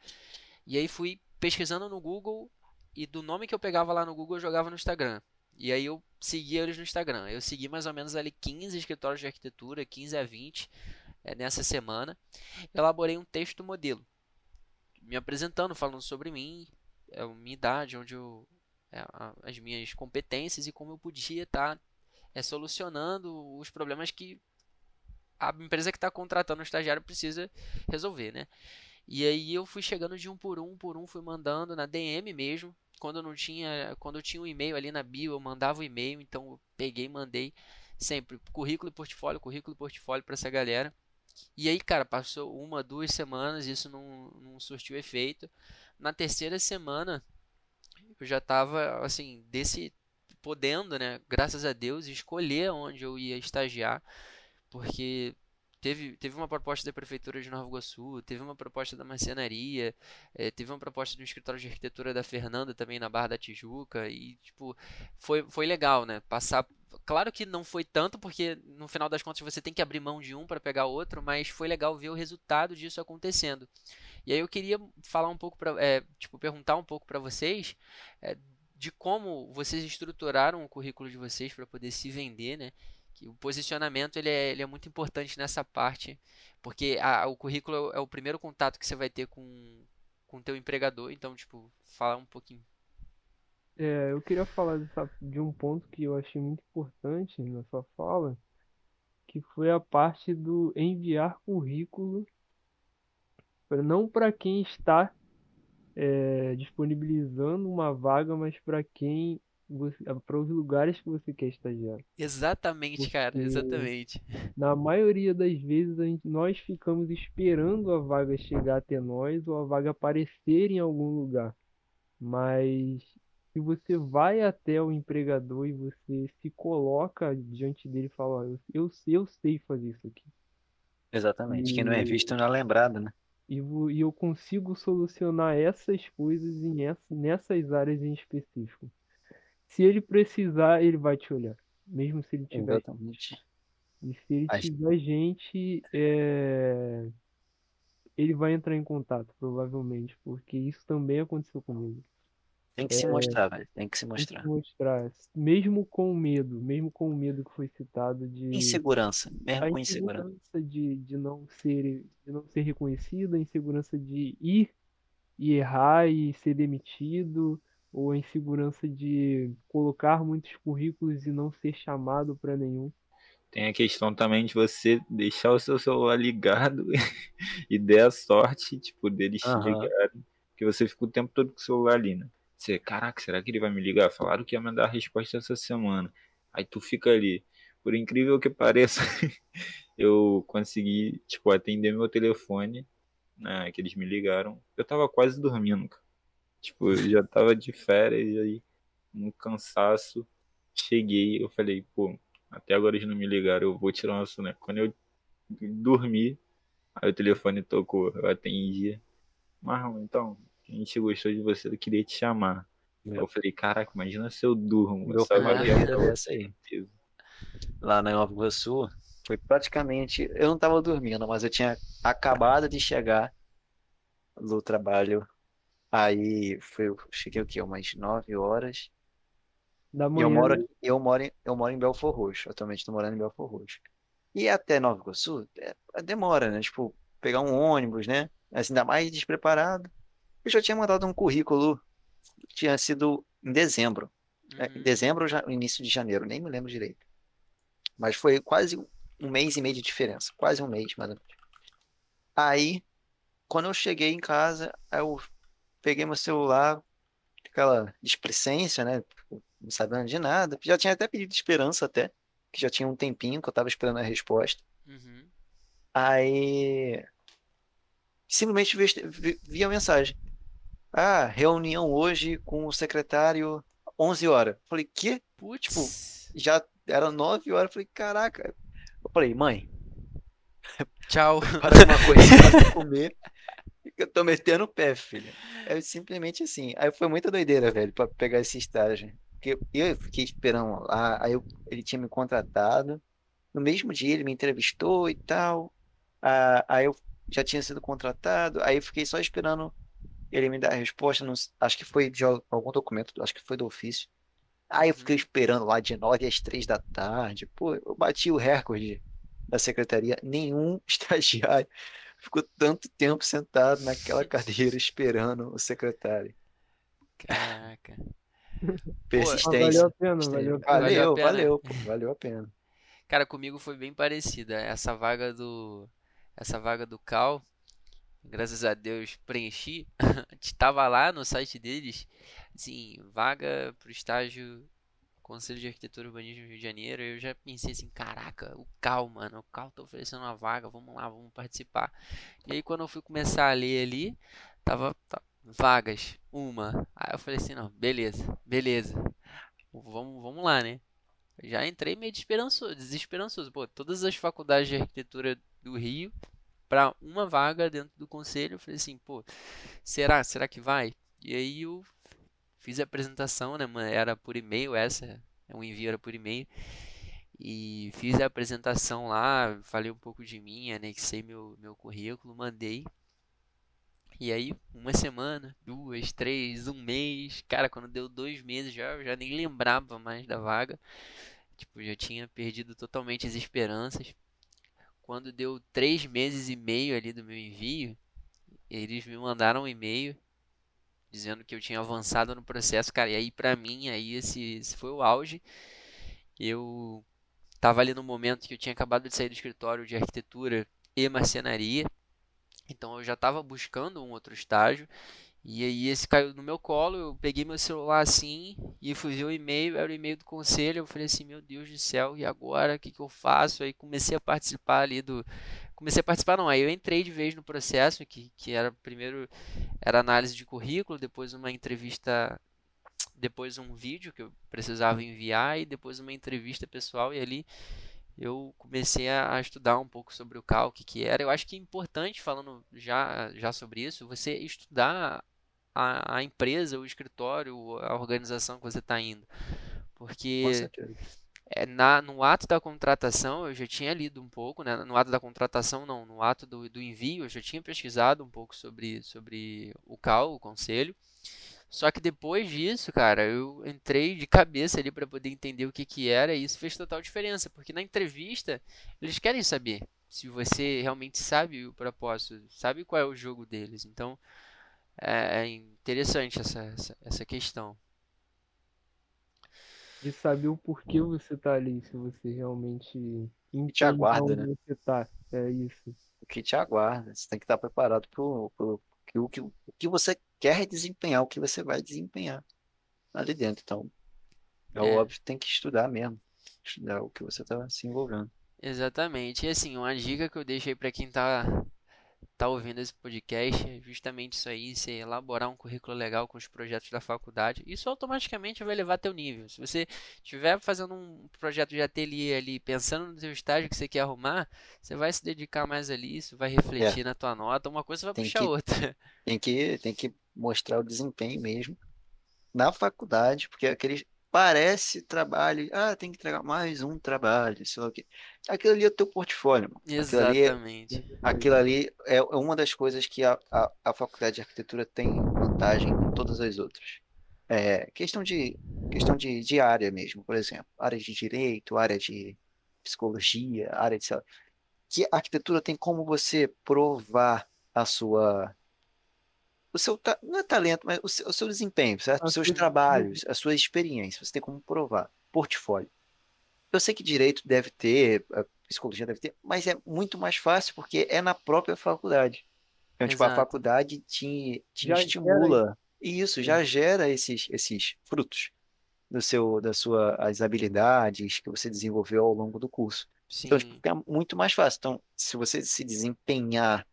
E aí fui pesquisando no Google e do nome que eu pegava lá no Google eu jogava no Instagram. E aí eu seguia eles no Instagram. Eu segui mais ou menos ali 15 escritórios de arquitetura, 15 a 20. é, nessa semana. Elaborei um texto modelo, me apresentando, falando sobre mim, a minha idade, onde eu, é, as minhas competências e como eu podia estar tá, é, solucionando os problemas que a empresa que está contratando o estagiário precisa resolver, né? E aí eu fui chegando de um por um, por um, fui mandando na DM mesmo. Quando não tinha, quando eu tinha um e-mail ali na bio, eu mandava o e-mail, então eu peguei, mandei sempre currículo e portfólio, currículo e portfólio para essa galera. E aí, cara, passou uma, duas semanas, isso não, não surtiu efeito. Na terceira semana, eu já estava assim, desse podendo, né, graças a Deus, escolher onde eu ia estagiar, porque teve, teve uma proposta da prefeitura de Nova Iguaçu, teve uma proposta da marcenaria, é, teve uma proposta do escritório de arquitetura da Fernanda também na Barra da Tijuca e tipo foi, foi legal, né? Passar Claro que não foi tanto, porque no final das contas você tem que abrir mão de um para pegar outro, mas foi legal ver o resultado disso acontecendo. E aí eu queria falar um pouco para, é, tipo, perguntar um pouco para vocês é, de como vocês estruturaram o currículo de vocês para poder se vender, né? Que o posicionamento ele é, ele é muito importante nessa parte, porque a, o currículo é o primeiro contato que você vai ter com com teu empregador, então tipo, fala um pouquinho. É, eu queria falar dessa, de um ponto que eu achei muito importante na sua fala, que foi a parte do enviar currículo, não para quem está é, disponibilizando uma vaga, mas para quem para os lugares que você quer estagiar. Exatamente, Porque cara, exatamente. Na maioria das vezes gente, nós ficamos esperando a vaga chegar até nós ou a vaga aparecer em algum lugar. Mas se você vai até o empregador e você se coloca diante dele e fala, eu, eu, eu sei fazer isso aqui. Exatamente. Quem não é visto não é lembrado, né? E, e eu consigo solucionar essas coisas em essa, nessas áreas em específico. Se ele precisar, ele vai te olhar. Mesmo se ele tiver. Exatamente. E se ele Acho... tiver gente, é... ele vai entrar em contato, provavelmente, porque isso também aconteceu comigo. Tem que se é, mostrar, velho. Tem que se mostrar. Tem que mostrar. Mesmo com medo, mesmo com o medo que foi citado de. Insegurança, mesmo a com insegurança. insegurança de, de, não ser, de não ser reconhecido, a insegurança de ir e errar e ser demitido, ou a insegurança de colocar muitos currículos e não ser chamado para nenhum. Tem a questão também de você deixar o seu celular ligado e der a sorte, tipo, deles uhum. ligarem, que você fica o tempo todo com o celular ali, né? Você, caraca, será que ele vai me ligar? Falaram que ia mandar a resposta essa semana. Aí tu fica ali. Por incrível que pareça, eu consegui, tipo, atender meu telefone, né, que eles me ligaram. Eu tava quase dormindo, cara. Tipo, eu já tava de férias, e aí, um cansaço. Cheguei, eu falei, pô, até agora eles não me ligaram, eu vou tirar uma soneca. Quando eu dormi, aí o telefone tocou, eu atendi. Marlon, então, a gente gostou de você, eu queria te chamar. Meu. Eu falei, caraca, imagina se eu durmo. Meu essa é essa aí. Lá na Nova Iguaçu, foi praticamente. Eu não estava dormindo, mas eu tinha acabado de chegar do trabalho. Aí foi, eu cheguei o quê? Umas 9 horas. Da manhã. Eu moro, eu moro, em, eu moro em Belfor Roxo. Atualmente estou morando em Belfor Roxo. E até Nova Iguaçu é, demora, né? Tipo, pegar um ônibus, né? Assim, ainda mais despreparado. Eu já tinha mandado um currículo, tinha sido em dezembro. Né? Uhum. Em dezembro ou início de janeiro, nem me lembro direito. Mas foi quase um mês e meio de diferença. Quase um mês, mais ou menos. Aí, quando eu cheguei em casa, eu peguei meu celular, aquela displicência, né? Não sabendo de nada. Já tinha até pedido esperança até, que já tinha um tempinho que eu tava esperando a resposta. Uhum. Aí simplesmente vi, vi, a mensagem. Ah, reunião hoje com o secretário 11 horas. Falei, que? Putz, tipo, já era 9 horas. Falei, caraca. Eu falei, mãe. Tchau. Para uma coisa para comer. Eu tô metendo o pé, filho. É simplesmente assim. Aí foi muita doideira, velho, para pegar esse estágio. Porque eu fiquei esperando lá, aí eu, ele tinha me contratado. No mesmo dia ele me entrevistou e tal. Ah, aí eu já tinha sido contratado. Aí eu fiquei só esperando ele me dá a resposta, não, acho que foi de algum documento, acho que foi do ofício. Aí eu fiquei uhum. esperando lá de 9 às 3 da tarde. Pô, eu bati o recorde da secretaria, nenhum estagiário ficou tanto tempo sentado naquela cadeira esperando o secretário. Caraca. Persistência. valeu a pena, valeu a pena. Valeu, Valeu a pena. valeu, pô, valeu a pena. Cara, comigo foi bem parecida. Essa vaga do. Essa vaga do Cal, graças a Deus, preenchi. Estava lá no site deles, assim, vaga pro estágio Conselho de Arquitetura e Urbanismo do Rio de Janeiro. Eu já pensei assim, caraca, o Cal, mano, o Cal tá oferecendo uma vaga, vamos lá, vamos participar. E aí quando eu fui começar a ler ali, tava, tá, vagas, uma. Aí eu falei assim, não, beleza, beleza. Vamos, vamos lá, né? Já entrei meio desesperançoso, desesperançoso. Pô, todas as faculdades de arquitetura do Rio para uma vaga dentro do conselho. Eu falei assim, pô, será? Será que vai? E aí eu fiz a apresentação, né? Era por e-mail essa, o envio era por e-mail. E fiz a apresentação lá, falei um pouco de mim, anexei meu, meu currículo, mandei. E aí, uma semana, duas, três, um mês. Cara, quando deu dois meses já, já nem lembrava mais da vaga. Tipo, já tinha perdido totalmente as esperanças. Quando deu três meses e meio ali do meu envio, eles me mandaram um e-mail dizendo que eu tinha avançado no processo, cara. E aí, pra mim, aí esse, esse foi o auge. Eu tava ali no momento que eu tinha acabado de sair do escritório de arquitetura e marcenaria. Então eu já estava buscando um outro estágio. E aí esse caiu no meu colo, eu peguei meu celular assim e fui ver o e-mail, era o e-mail do conselho, eu falei assim, meu Deus do céu, e agora? O que, que eu faço? Aí comecei a participar ali do. Comecei a participar, não, aí eu entrei de vez no processo, que, que era primeiro era análise de currículo, depois uma entrevista, depois um vídeo que eu precisava enviar e depois uma entrevista pessoal, e ali eu comecei a, a estudar um pouco sobre o CAL, o que, que era. Eu acho que é importante, falando já, já sobre isso, você estudar a, a empresa, o escritório, a organização que você está indo. Porque. É, na, no ato da contratação, eu já tinha lido um pouco, né? No ato da contratação, não, no ato do, do envio, eu já tinha pesquisado um pouco sobre, sobre o CAL, o conselho. Só que depois disso, cara, eu entrei de cabeça ali para poder entender o que que era e isso fez total diferença, porque na entrevista eles querem saber se você realmente sabe o propósito, sabe qual é o jogo deles. Então é, é interessante essa, essa, essa questão. De saber o porquê você tá ali, se você realmente entende aguarda, onde né? você tá. É isso. O que te aguarda. Você tem que estar preparado para o que, o que, o que você quer desempenhar, o que você vai desempenhar ali dentro. Então, é, É. óbvio que tem que estudar mesmo. Estudar o que você está se envolvendo. Exatamente. E assim, uma dica que eu deixei para quem tá tá ouvindo esse podcast é justamente isso aí, você elaborar um currículo legal com os projetos da faculdade. Isso automaticamente vai levar teu nível. Se você estiver fazendo um projeto de ateliê ali, pensando no seu estágio que você quer arrumar, você vai se dedicar mais ali, isso vai refletir na tua nota, uma coisa vai Tem puxar que- outra. Tem que, tem que mostrar o desempenho mesmo na faculdade, porque aqueles parece trabalho, ah, tem que entregar mais um trabalho, sei lá o quê. Aquilo ali é o teu portfólio, mano. Aquilo ali é, Exatamente. aquilo ali é uma das coisas que a, a, a faculdade de arquitetura tem vantagem em todas as outras. É questão de, questão de, de área mesmo, por exemplo, área de direito, área de psicologia, área de, que a arquitetura tem como você provar a sua o seu ta- não é talento, mas o seu, o seu desempenho, certo? Os seus trabalhos, a sua experiência, você tem como provar. Portfólio. Eu sei que direito deve ter, a psicologia deve ter, mas é muito mais fácil porque é na própria faculdade. Então, tipo, a Exato. faculdade te, te Já estimula. E isso já gera esses, esses frutos do seu, das suas habilidades que você desenvolveu ao longo do curso. Então, tipo, Sim. fica muito mais fácil. Então, se você se desempenhar,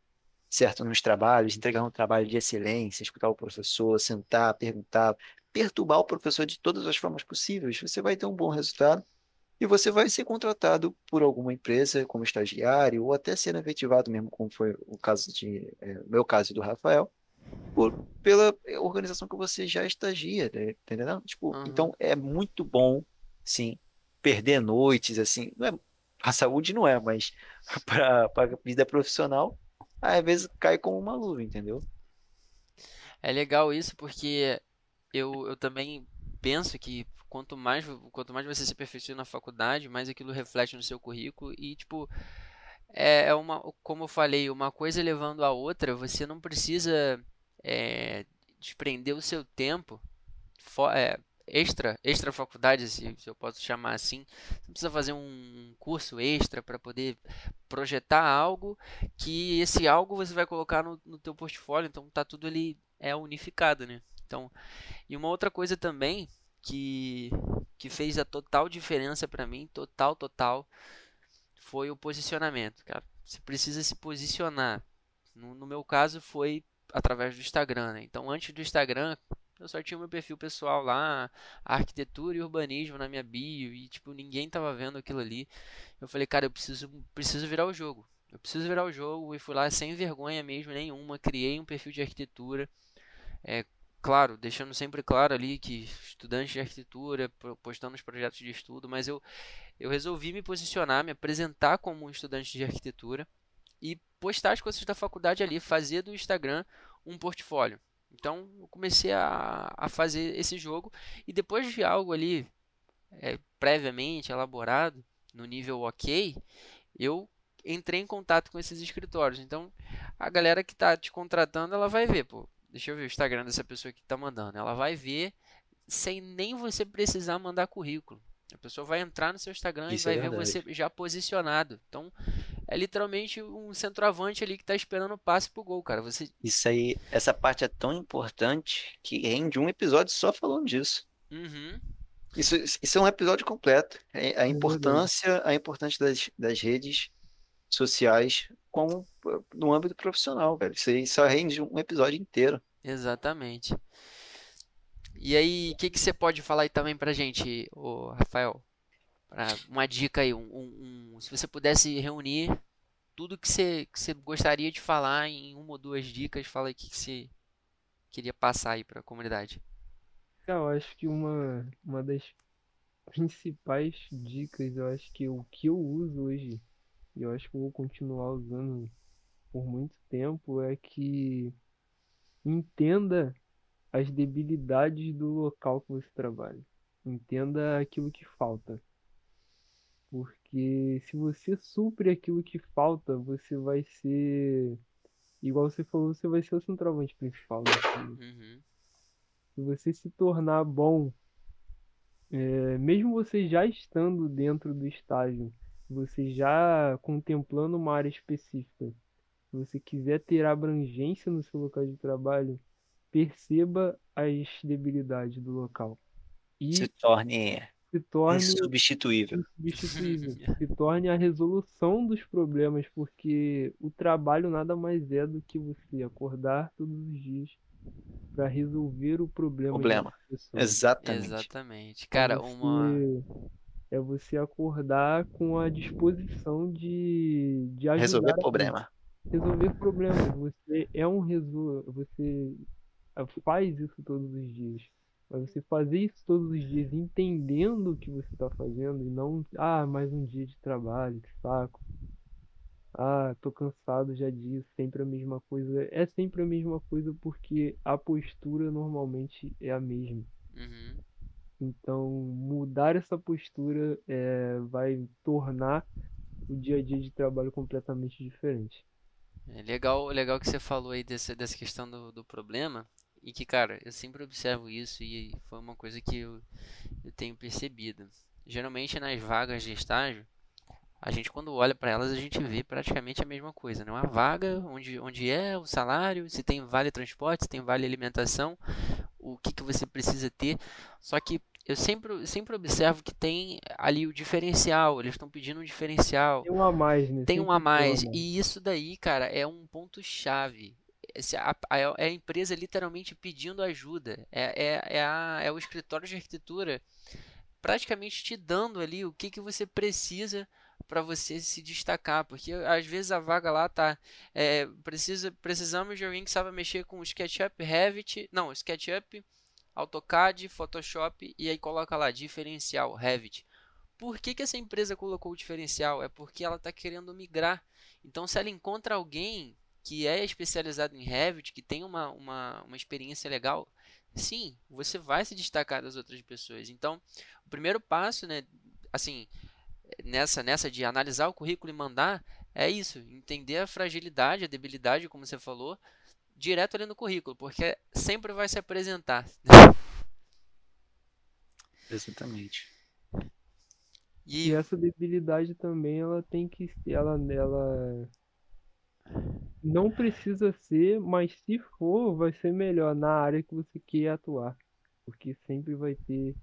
certo, nos trabalhos, entregar um trabalho de excelência, escutar o professor, sentar, perguntar, perturbar o professor de todas as formas possíveis, você vai ter um bom resultado e você vai ser contratado por alguma empresa como estagiário ou até sendo efetivado mesmo, como foi o caso de, é, meu caso do Rafael, por, pela organização que você já estagia, né, entendeu? Tipo, Aham. então é muito bom, sim, perder noites, assim, não é, a saúde não é, mas para a vida profissional, às vezes cai como uma luva, entendeu? É legal isso porque eu, eu também penso que quanto mais, quanto mais você se aperfeiçoa na faculdade, mais aquilo reflete no seu currículo e, tipo, é, é uma, como eu falei, uma coisa levando a outra, você não precisa é, desprender o seu tempo for, é, extra, extra faculdade, se, se, eu posso chamar assim. Você precisa fazer um curso extra para poder projetar algo que esse algo você vai colocar no, no teu portfólio, então tá tudo ali é unificado, né? Então, e uma outra coisa também que que fez a total diferença para mim, total, total, foi o posicionamento, cara. Você precisa se posicionar. No, no meu caso foi através do Instagram, né? Então, antes do Instagram, eu só tinha meu perfil pessoal lá, arquitetura e urbanismo na minha bio e tipo ninguém tava vendo aquilo ali. Eu falei, cara, eu preciso preciso virar o jogo. Eu preciso virar o jogo e fui lá sem vergonha mesmo nenhuma, criei um perfil de arquitetura. É, claro, deixando sempre claro ali que estudante de arquitetura, postando os projetos de estudo, mas eu eu resolvi me posicionar, me apresentar como um estudante de arquitetura e postar as coisas da faculdade ali, fazer do Instagram um portfólio. Então eu comecei a, a fazer esse jogo e depois de algo ali é, previamente elaborado no nível ok, eu entrei em contato com esses escritórios. Então a galera que está te contratando, ela vai ver, pô, deixa eu ver o Instagram dessa pessoa que está mandando. Ela vai ver sem nem você precisar mandar currículo. A pessoa vai entrar no seu Instagram Isso e vai é ver você já posicionado. Então, é literalmente um centroavante ali que está esperando o passe pro gol, cara. Você... Isso aí, essa parte é tão importante que rende um episódio só falando disso. Uhum. Isso, isso é um episódio completo. É, a importância, a importância das, das redes sociais como no âmbito profissional, velho. Isso aí só rende um episódio inteiro. Exatamente. E aí, o que, que você pode falar aí também pra gente, Rafael? Pra uma dica aí, um, um, se você pudesse reunir tudo que você, que você gostaria de falar em uma ou duas dicas, fala aí o que, que você queria passar aí pra comunidade. Eu acho que uma, uma das principais dicas, eu acho que o que eu uso hoje, e eu acho que eu vou continuar usando por muito tempo, é que entenda as debilidades do local que você trabalha. Entenda aquilo que falta. Porque se você supre aquilo que falta, você vai ser. Igual você falou, você vai ser o centroavante principal Uhum. Se você se tornar bom, é, mesmo você já estando dentro do estágio, você já contemplando uma área específica, se você quiser ter abrangência no seu local de trabalho, perceba as debilidades do local e se torne, se torne insubstituível. insubstituível. se torne a resolução dos problemas, porque o trabalho nada mais é do que você acordar todos os dias para resolver o problema. Problema. Exatamente. Exatamente. Cara, é você, uma é você acordar com a disposição de, de ajudar resolver problema. Resolver problemas. Você é um resol... você faz isso todos os dias. Mas você fazer isso todos os dias entendendo o que você está fazendo e não, ah, mais um dia de trabalho, que saco. Ah, tô cansado já disso, sempre a mesma coisa. É sempre a mesma coisa porque a postura normalmente é a mesma. Uhum. Então, mudar essa postura é, vai tornar o dia a dia de trabalho completamente diferente. É legal, legal que você falou aí dessa, dessa questão do, do problema. E que, cara, eu sempre observo isso e foi uma coisa que eu, eu tenho percebido. Geralmente nas vagas de estágio, a gente quando olha para elas, a gente vê praticamente a mesma coisa. Né? Uma vaga onde, onde é o salário, se tem vale transporte, se tem vale alimentação, o que, que você precisa ter. Só que eu sempre, sempre observo que tem ali o diferencial, eles estão pedindo um diferencial. Tem um a mais, né? Tem um a mais. E isso daí, cara, é um ponto chave a, a, é a empresa literalmente pedindo ajuda. É, é, é, a, é o escritório de arquitetura praticamente te dando ali o que, que você precisa para você se destacar, porque às vezes a vaga lá tá é, precisa precisamos de alguém que saiba mexer com SketchUp, Revit, não, SketchUp, AutoCAD, Photoshop e aí coloca lá diferencial Revit. Por que, que essa empresa colocou o diferencial? É porque ela está querendo migrar. Então, se ela encontra alguém que é especializado em Revit, que tem uma, uma, uma experiência legal, sim, você vai se destacar das outras pessoas. Então, o primeiro passo, né, assim, nessa, nessa de analisar o currículo e mandar, é isso, entender a fragilidade, a debilidade, como você falou, direto ali no currículo, porque sempre vai se apresentar. Exatamente. E, e essa debilidade também, ela tem que ela ela não precisa ser, mas se for, vai ser melhor na área que você quer atuar, porque sempre vai ter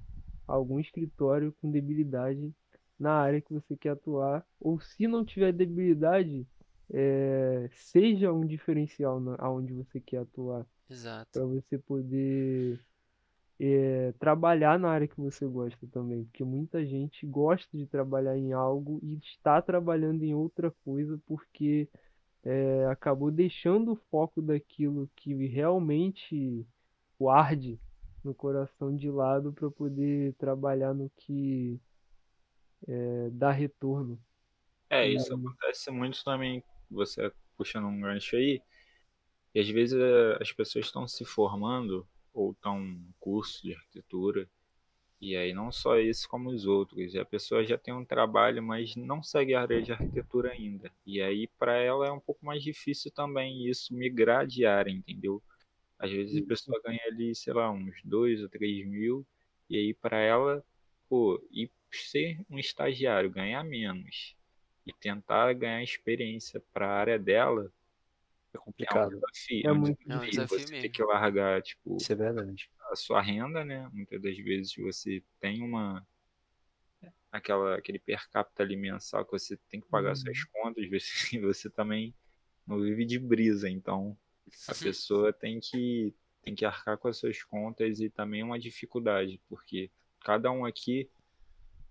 algum escritório com debilidade na área que você quer atuar, ou se não tiver debilidade, é, seja um diferencial na, aonde você quer atuar. Exato. Para você poder é, trabalhar na área que você gosta também, porque muita gente gosta de trabalhar em algo e está trabalhando em outra coisa porque é, acabou deixando o foco daquilo que realmente o arde no coração de lado para poder trabalhar no que é, dá retorno. É, isso e, acontece muito também, você puxando um gancho aí, e às vezes é, as pessoas estão se formando ou estão no curso de arquitetura, e aí não só esse como os outros, e a pessoa já tem um trabalho, mas não segue a área de arquitetura ainda. E aí para ela é um pouco mais difícil também isso migrar de área, entendeu? Às vezes a pessoa ganha ali, sei lá, uns dois ou três mil, e aí para ela, pô, ir ser um estagiário, ganhar menos e tentar ganhar experiência para a área dela é complicado. É um desafio. É, é um muito desafio. difícil você mesmo. tem que largar, tipo, Isso é verdade. a sua renda, né? Muitas das vezes você tem uma aquela aquele per capita ali mensal que você tem que pagar Uhum. suas contas, você, você também não vive de brisa, então a pessoa tem que tem que arcar com as suas contas e também é uma dificuldade, porque cada um aqui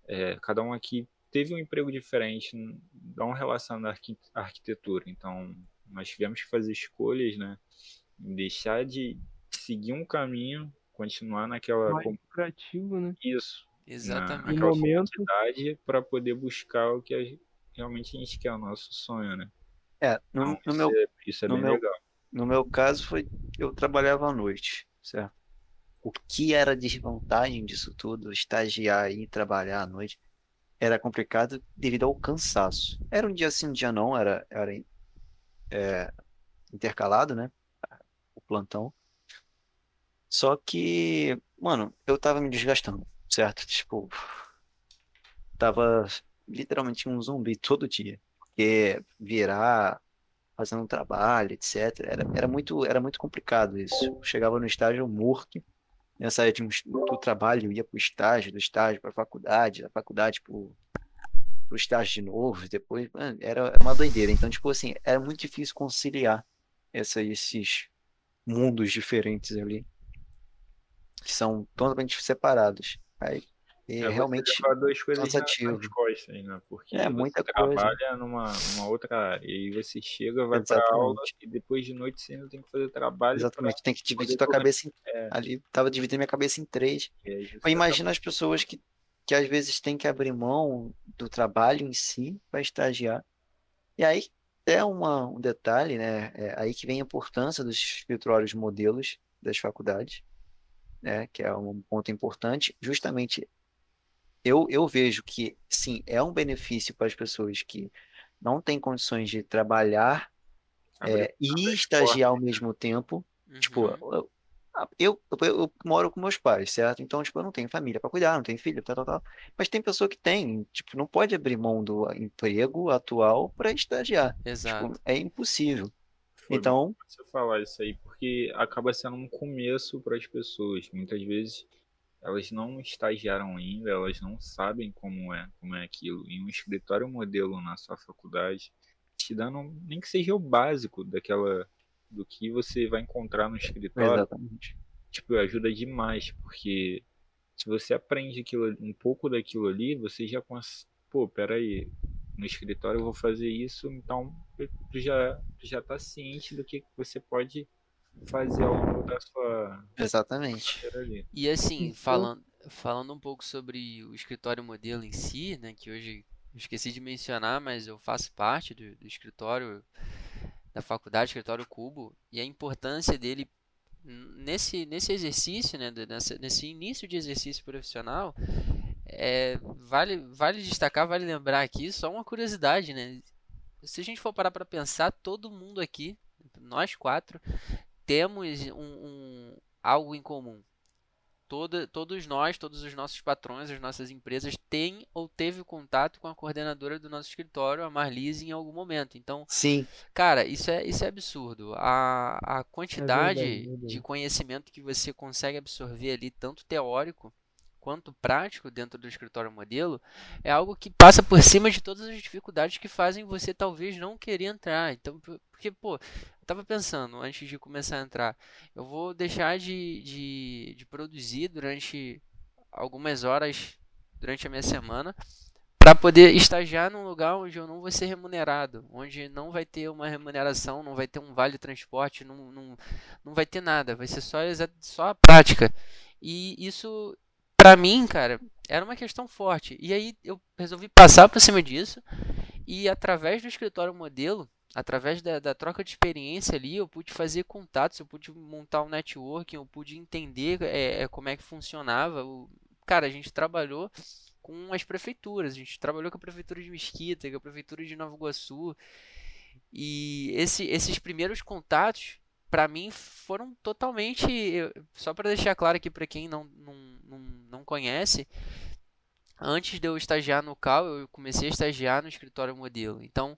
é, cada um aqui teve um emprego diferente, não relacionado à arquitetura, então nós tivemos que fazer escolhas, né? Deixar de seguir um caminho, continuar naquela mais lucrativo, né? isso, Exatamente. Naquela momento- para poder buscar o que a gente- realmente a gente quer, o nosso sonho, né? É, no, Então, no isso, meu, é, isso é no bem meu- legal. no meu caso foi eu trabalhava à noite, certo? O que era desvantagem disso tudo, estagiar e trabalhar à noite, era complicado devido ao cansaço. Era um dia sim, um dia não, era, era é, intercalado, né? O plantão. Só que, mano, eu tava me desgastando, certo? Tipo, tava literalmente um zumbi todo dia. Porque virar, fazendo um trabalho, etc. Era, era muito, era muito complicado isso. Eu chegava no estágio morto, eu saía de um, do trabalho, ia pro estágio, do estágio pra faculdade, da faculdade pro, pro estágio de novo, depois, mano, era uma doideira. Então, tipo assim, era muito difícil conciliar essa, esses mundos diferentes ali, que são totalmente separados. Aí, e É, você realmente, duas coisas cansativo. nas costas, né? Porque É, você muita coisa. trabalha numa, numa outra área, e aí você chega, vai pra aula, Exatamente. e depois de noite você ainda tem que fazer trabalho pra- exatamente, tem que dividir tua cabeça em, É. ali, tava dividindo minha cabeça em três. você imagina as pessoas que, que às vezes têm que abrir mão do trabalho em si para estagiar. E aí é uma, um detalhe, né? É aí que vem a importância dos escritórios modelos das faculdades, né? Que é um ponto importante. Justamente, eu, eu vejo que, sim, é um benefício para as pessoas que não têm condições de trabalhar é, e estagiar ao mesmo tempo. Tipo, Uhum. eu, eu, eu, eu moro com meus pais, certo? Então, tipo, eu não tenho família para cuidar, não tenho filho, tal, tal, tal. Mas tem pessoa que tem, tipo, não pode abrir mão do emprego atual para estagiar. Exato. Tipo, é impossível. Foi Então, você falar isso aí, porque acaba sendo um começo para as pessoas. Muitas vezes elas não estagiaram ainda, elas não sabem como é, como é aquilo. E um escritório modelo na sua faculdade, te dando nem que seja o básico daquela do que você vai encontrar no escritório, exatamente. tipo, ajuda demais, porque se você aprende aquilo, um pouco daquilo ali, você já cons... pô, peraí, no escritório eu vou fazer isso, então tu já, tu já tá ciente do que você pode fazer ao longo da sua Exatamente. E assim, Então- falando, falando um pouco sobre o escritório modelo em si, né, que hoje eu esqueci de mencionar, mas eu faço parte do, do escritório da faculdade, escritório Cubo, e a importância dele nesse, nesse exercício, né, nessa- nesse início de exercício profissional, é, vale, vale destacar, vale lembrar aqui só uma curiosidade, né? se a gente for parar para pensar, todo mundo aqui, nós quatro, temos um, um algo em comum. Toda, todos nós, todos os nossos patrões, as nossas empresas têm ou teve contato com a coordenadora do nosso escritório, a Marlise, em algum momento. Então, Sim, cara, isso é, isso é absurdo. A, a quantidade verdade, verdade. de conhecimento que você consegue absorver ali, tanto teórico quanto prático dentro do escritório modelo, é algo que passa por cima de todas as dificuldades que fazem você talvez não querer entrar. Então, por- porque, pô, eu tava pensando antes de começar a entrar, eu vou deixar de, de, de produzir durante algumas horas durante a minha semana para poder estagiar num lugar onde eu não vou ser remunerado, onde não vai ter uma remuneração, não vai ter um vale transporte, não, não, não vai ter nada, vai ser só, só a prática. E isso, pra mim, cara, era uma questão forte. E aí eu resolvi passar por cima disso e através do escritório modelo, através da, da troca de experiência ali, eu pude fazer contatos, eu pude montar um networking, eu pude entender é, é, como é que funcionava. O, cara, a gente trabalhou com as prefeituras, a gente trabalhou com a prefeitura de Mesquita, com a prefeitura de Nova Iguaçu. E esse, esses primeiros contatos, para mim, foram totalmente. Só para deixar claro aqui para quem não, não, não, não conhece, antes de eu estagiar no CAL, eu comecei a estagiar no escritório modelo. Então,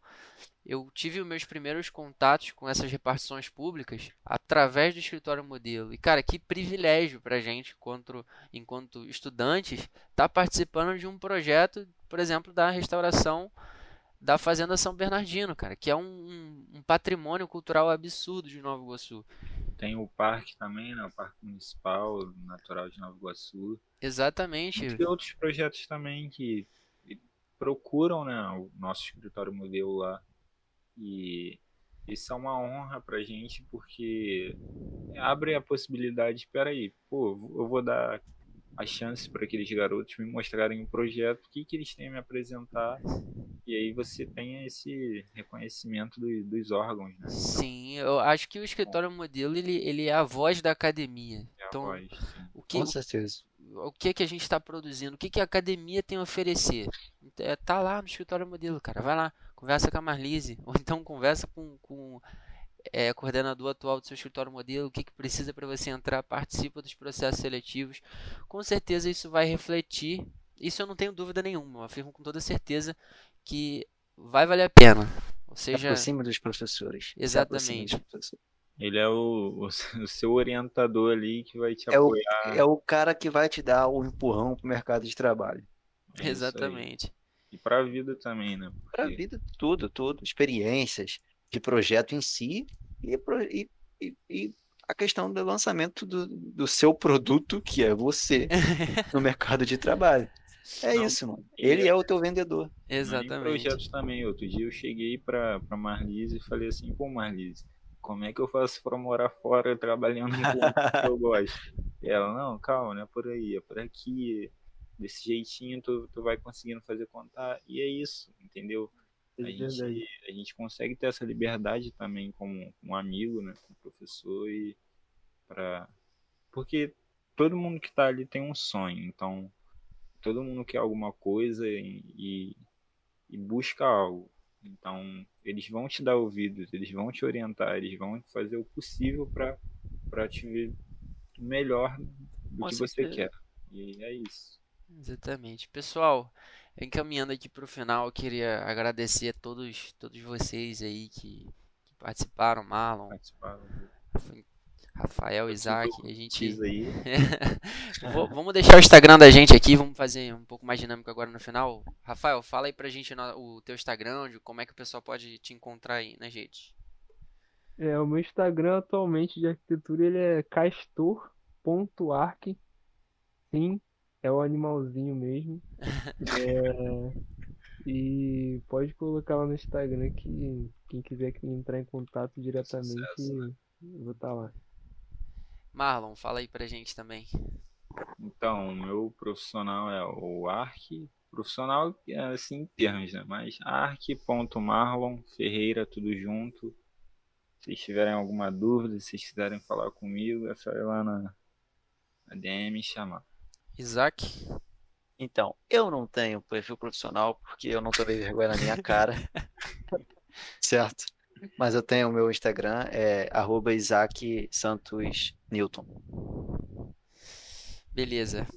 eu tive os meus primeiros contatos com essas repartições públicas através do escritório modelo. E, cara, que privilégio pra gente, enquanto, enquanto estudantes, estar participando de um projeto, por exemplo, da restauração da Fazenda São Bernardino, cara, que é um, um- patrimônio cultural absurdo de Nova Iguaçu. Tem o parque também, né? O Parque Municipal Natural de Nova Iguaçu. Exatamente. E outros projetos também que procuram, né, o nosso escritório modelo lá. E isso é uma honra pra gente porque abre a possibilidade, espera aí, pô, eu vou dar a chance para aqueles garotos me mostrarem um projeto, o que, que eles têm a me apresentar, e aí você tem esse reconhecimento do- dos órgãos, né? Sim, eu acho que o escritório modelo ele, ele é a voz da academia. É a Então, voz, o que, com certeza. o que que a gente está produzindo, o que que a academia tem a oferecer. É, tá lá no escritório modelo, cara. Vai lá, conversa com a Marlise, ou então conversa com, com é, coordenador atual do seu escritório modelo, o que que precisa para você entrar, participa dos processos seletivos. Com certeza isso vai refletir, isso eu não tenho dúvida nenhuma, eu afirmo com toda certeza que vai valer a pena. Ou Se seja, aproxima dos professores. Exatamente. dos professores. Ele é o, o, o seu orientador ali que vai te É o, apoiar. é o cara que vai te dar o empurrão pro mercado de trabalho. É exatamente. E pra vida também, né? Pra Porque vida, tudo, tudo. Experiências de projeto em si e, e, e, e a questão do lançamento do, do seu produto, que é você, no mercado de trabalho. É Não, isso, mano. Ele é- é o teu vendedor. Não Exatamente. projetos também. Outro dia eu cheguei pra, pra Marlise e falei assim, pô Marlise, como é que eu faço pra morar fora trabalhando com o que eu gosto? E ela, não, calma, não é por aí, é por aqui. Desse jeitinho tu, tu vai conseguindo fazer contar. E é isso, entendeu? A gente, a gente consegue ter essa liberdade também como um amigo, né? Como professor e pra... Porque todo mundo que tá ali tem um sonho, então todo mundo quer alguma coisa e, e, busca algo. Então eles vão te dar ouvidos, eles vão te orientar, eles vão fazer o possível para te ver melhor do Com que você certeza. quer. E é isso. Exatamente. Pessoal, encaminhando aqui para o final, eu queria agradecer a todos, todos vocês aí que, que participaram, Marlon, Participaram do Rafael, Isaac, a gente... Aí. Vamos deixar o Instagram da gente aqui, vamos fazer um pouco mais dinâmico agora no final. Rafael, fala aí pra gente o teu Instagram, de como é que o pessoal pode te encontrar aí nas redes. É, o meu Instagram atualmente de arquitetura ele é castor.arc. Sim, é o animalzinho mesmo. É, e pode colocar lá no Instagram que quem quiser que entrar em contato diretamente, Sucesso, né? eu vou estar lá. Marlon, fala aí pra gente também. Então, o meu profissional é o Arc. Profissional, é, assim, em termos, né? Mas arc.marlon Ferreira, tudo junto. Se vocês tiverem alguma dúvida, se vocês quiserem falar comigo, é só ir lá na, na DM e chamar. Isaac, Então, eu não tenho perfil profissional porque eu não tomei vergonha na minha cara. certo? Mas eu tenho o meu Instagram, é arroba Isaac Santos Newton. Beleza.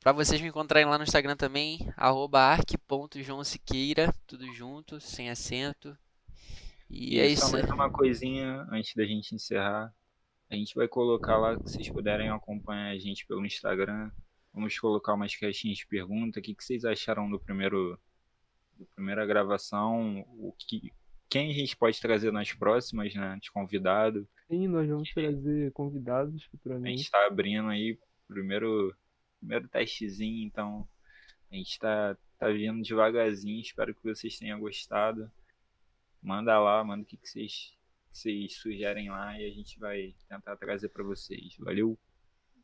Pra vocês me encontrarem lá no Instagram também, arroba arc.joãosiqueira, tudo junto, sem acento. E é E só isso. mais uma coisinha antes da gente encerrar. A gente vai colocar lá, se vocês puderem acompanhar a gente pelo Instagram. Vamos colocar umas caixinhas de pergunta. O que, que vocês acharam do primeiro, da primeira gravação? O que, quem a gente pode trazer nas próximas, né? De convidado. Sim, nós vamos trazer convidados A gente futuramente. está abrindo aí o primeiro, primeiro testezinho, então a gente está tá vindo devagarzinho. Espero que vocês tenham gostado. Manda lá, manda o que, que vocês, que vocês sugerem lá e a gente vai tentar trazer para vocês. Valeu?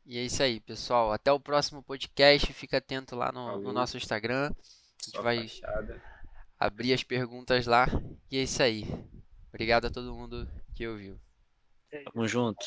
E é isso aí, pessoal. Até o próximo podcast. Fica atento lá no, no nosso Instagram. A gente Só vai fachada. Abrir as perguntas lá. E é isso aí. Obrigado a todo mundo que ouviu. Tamo junto.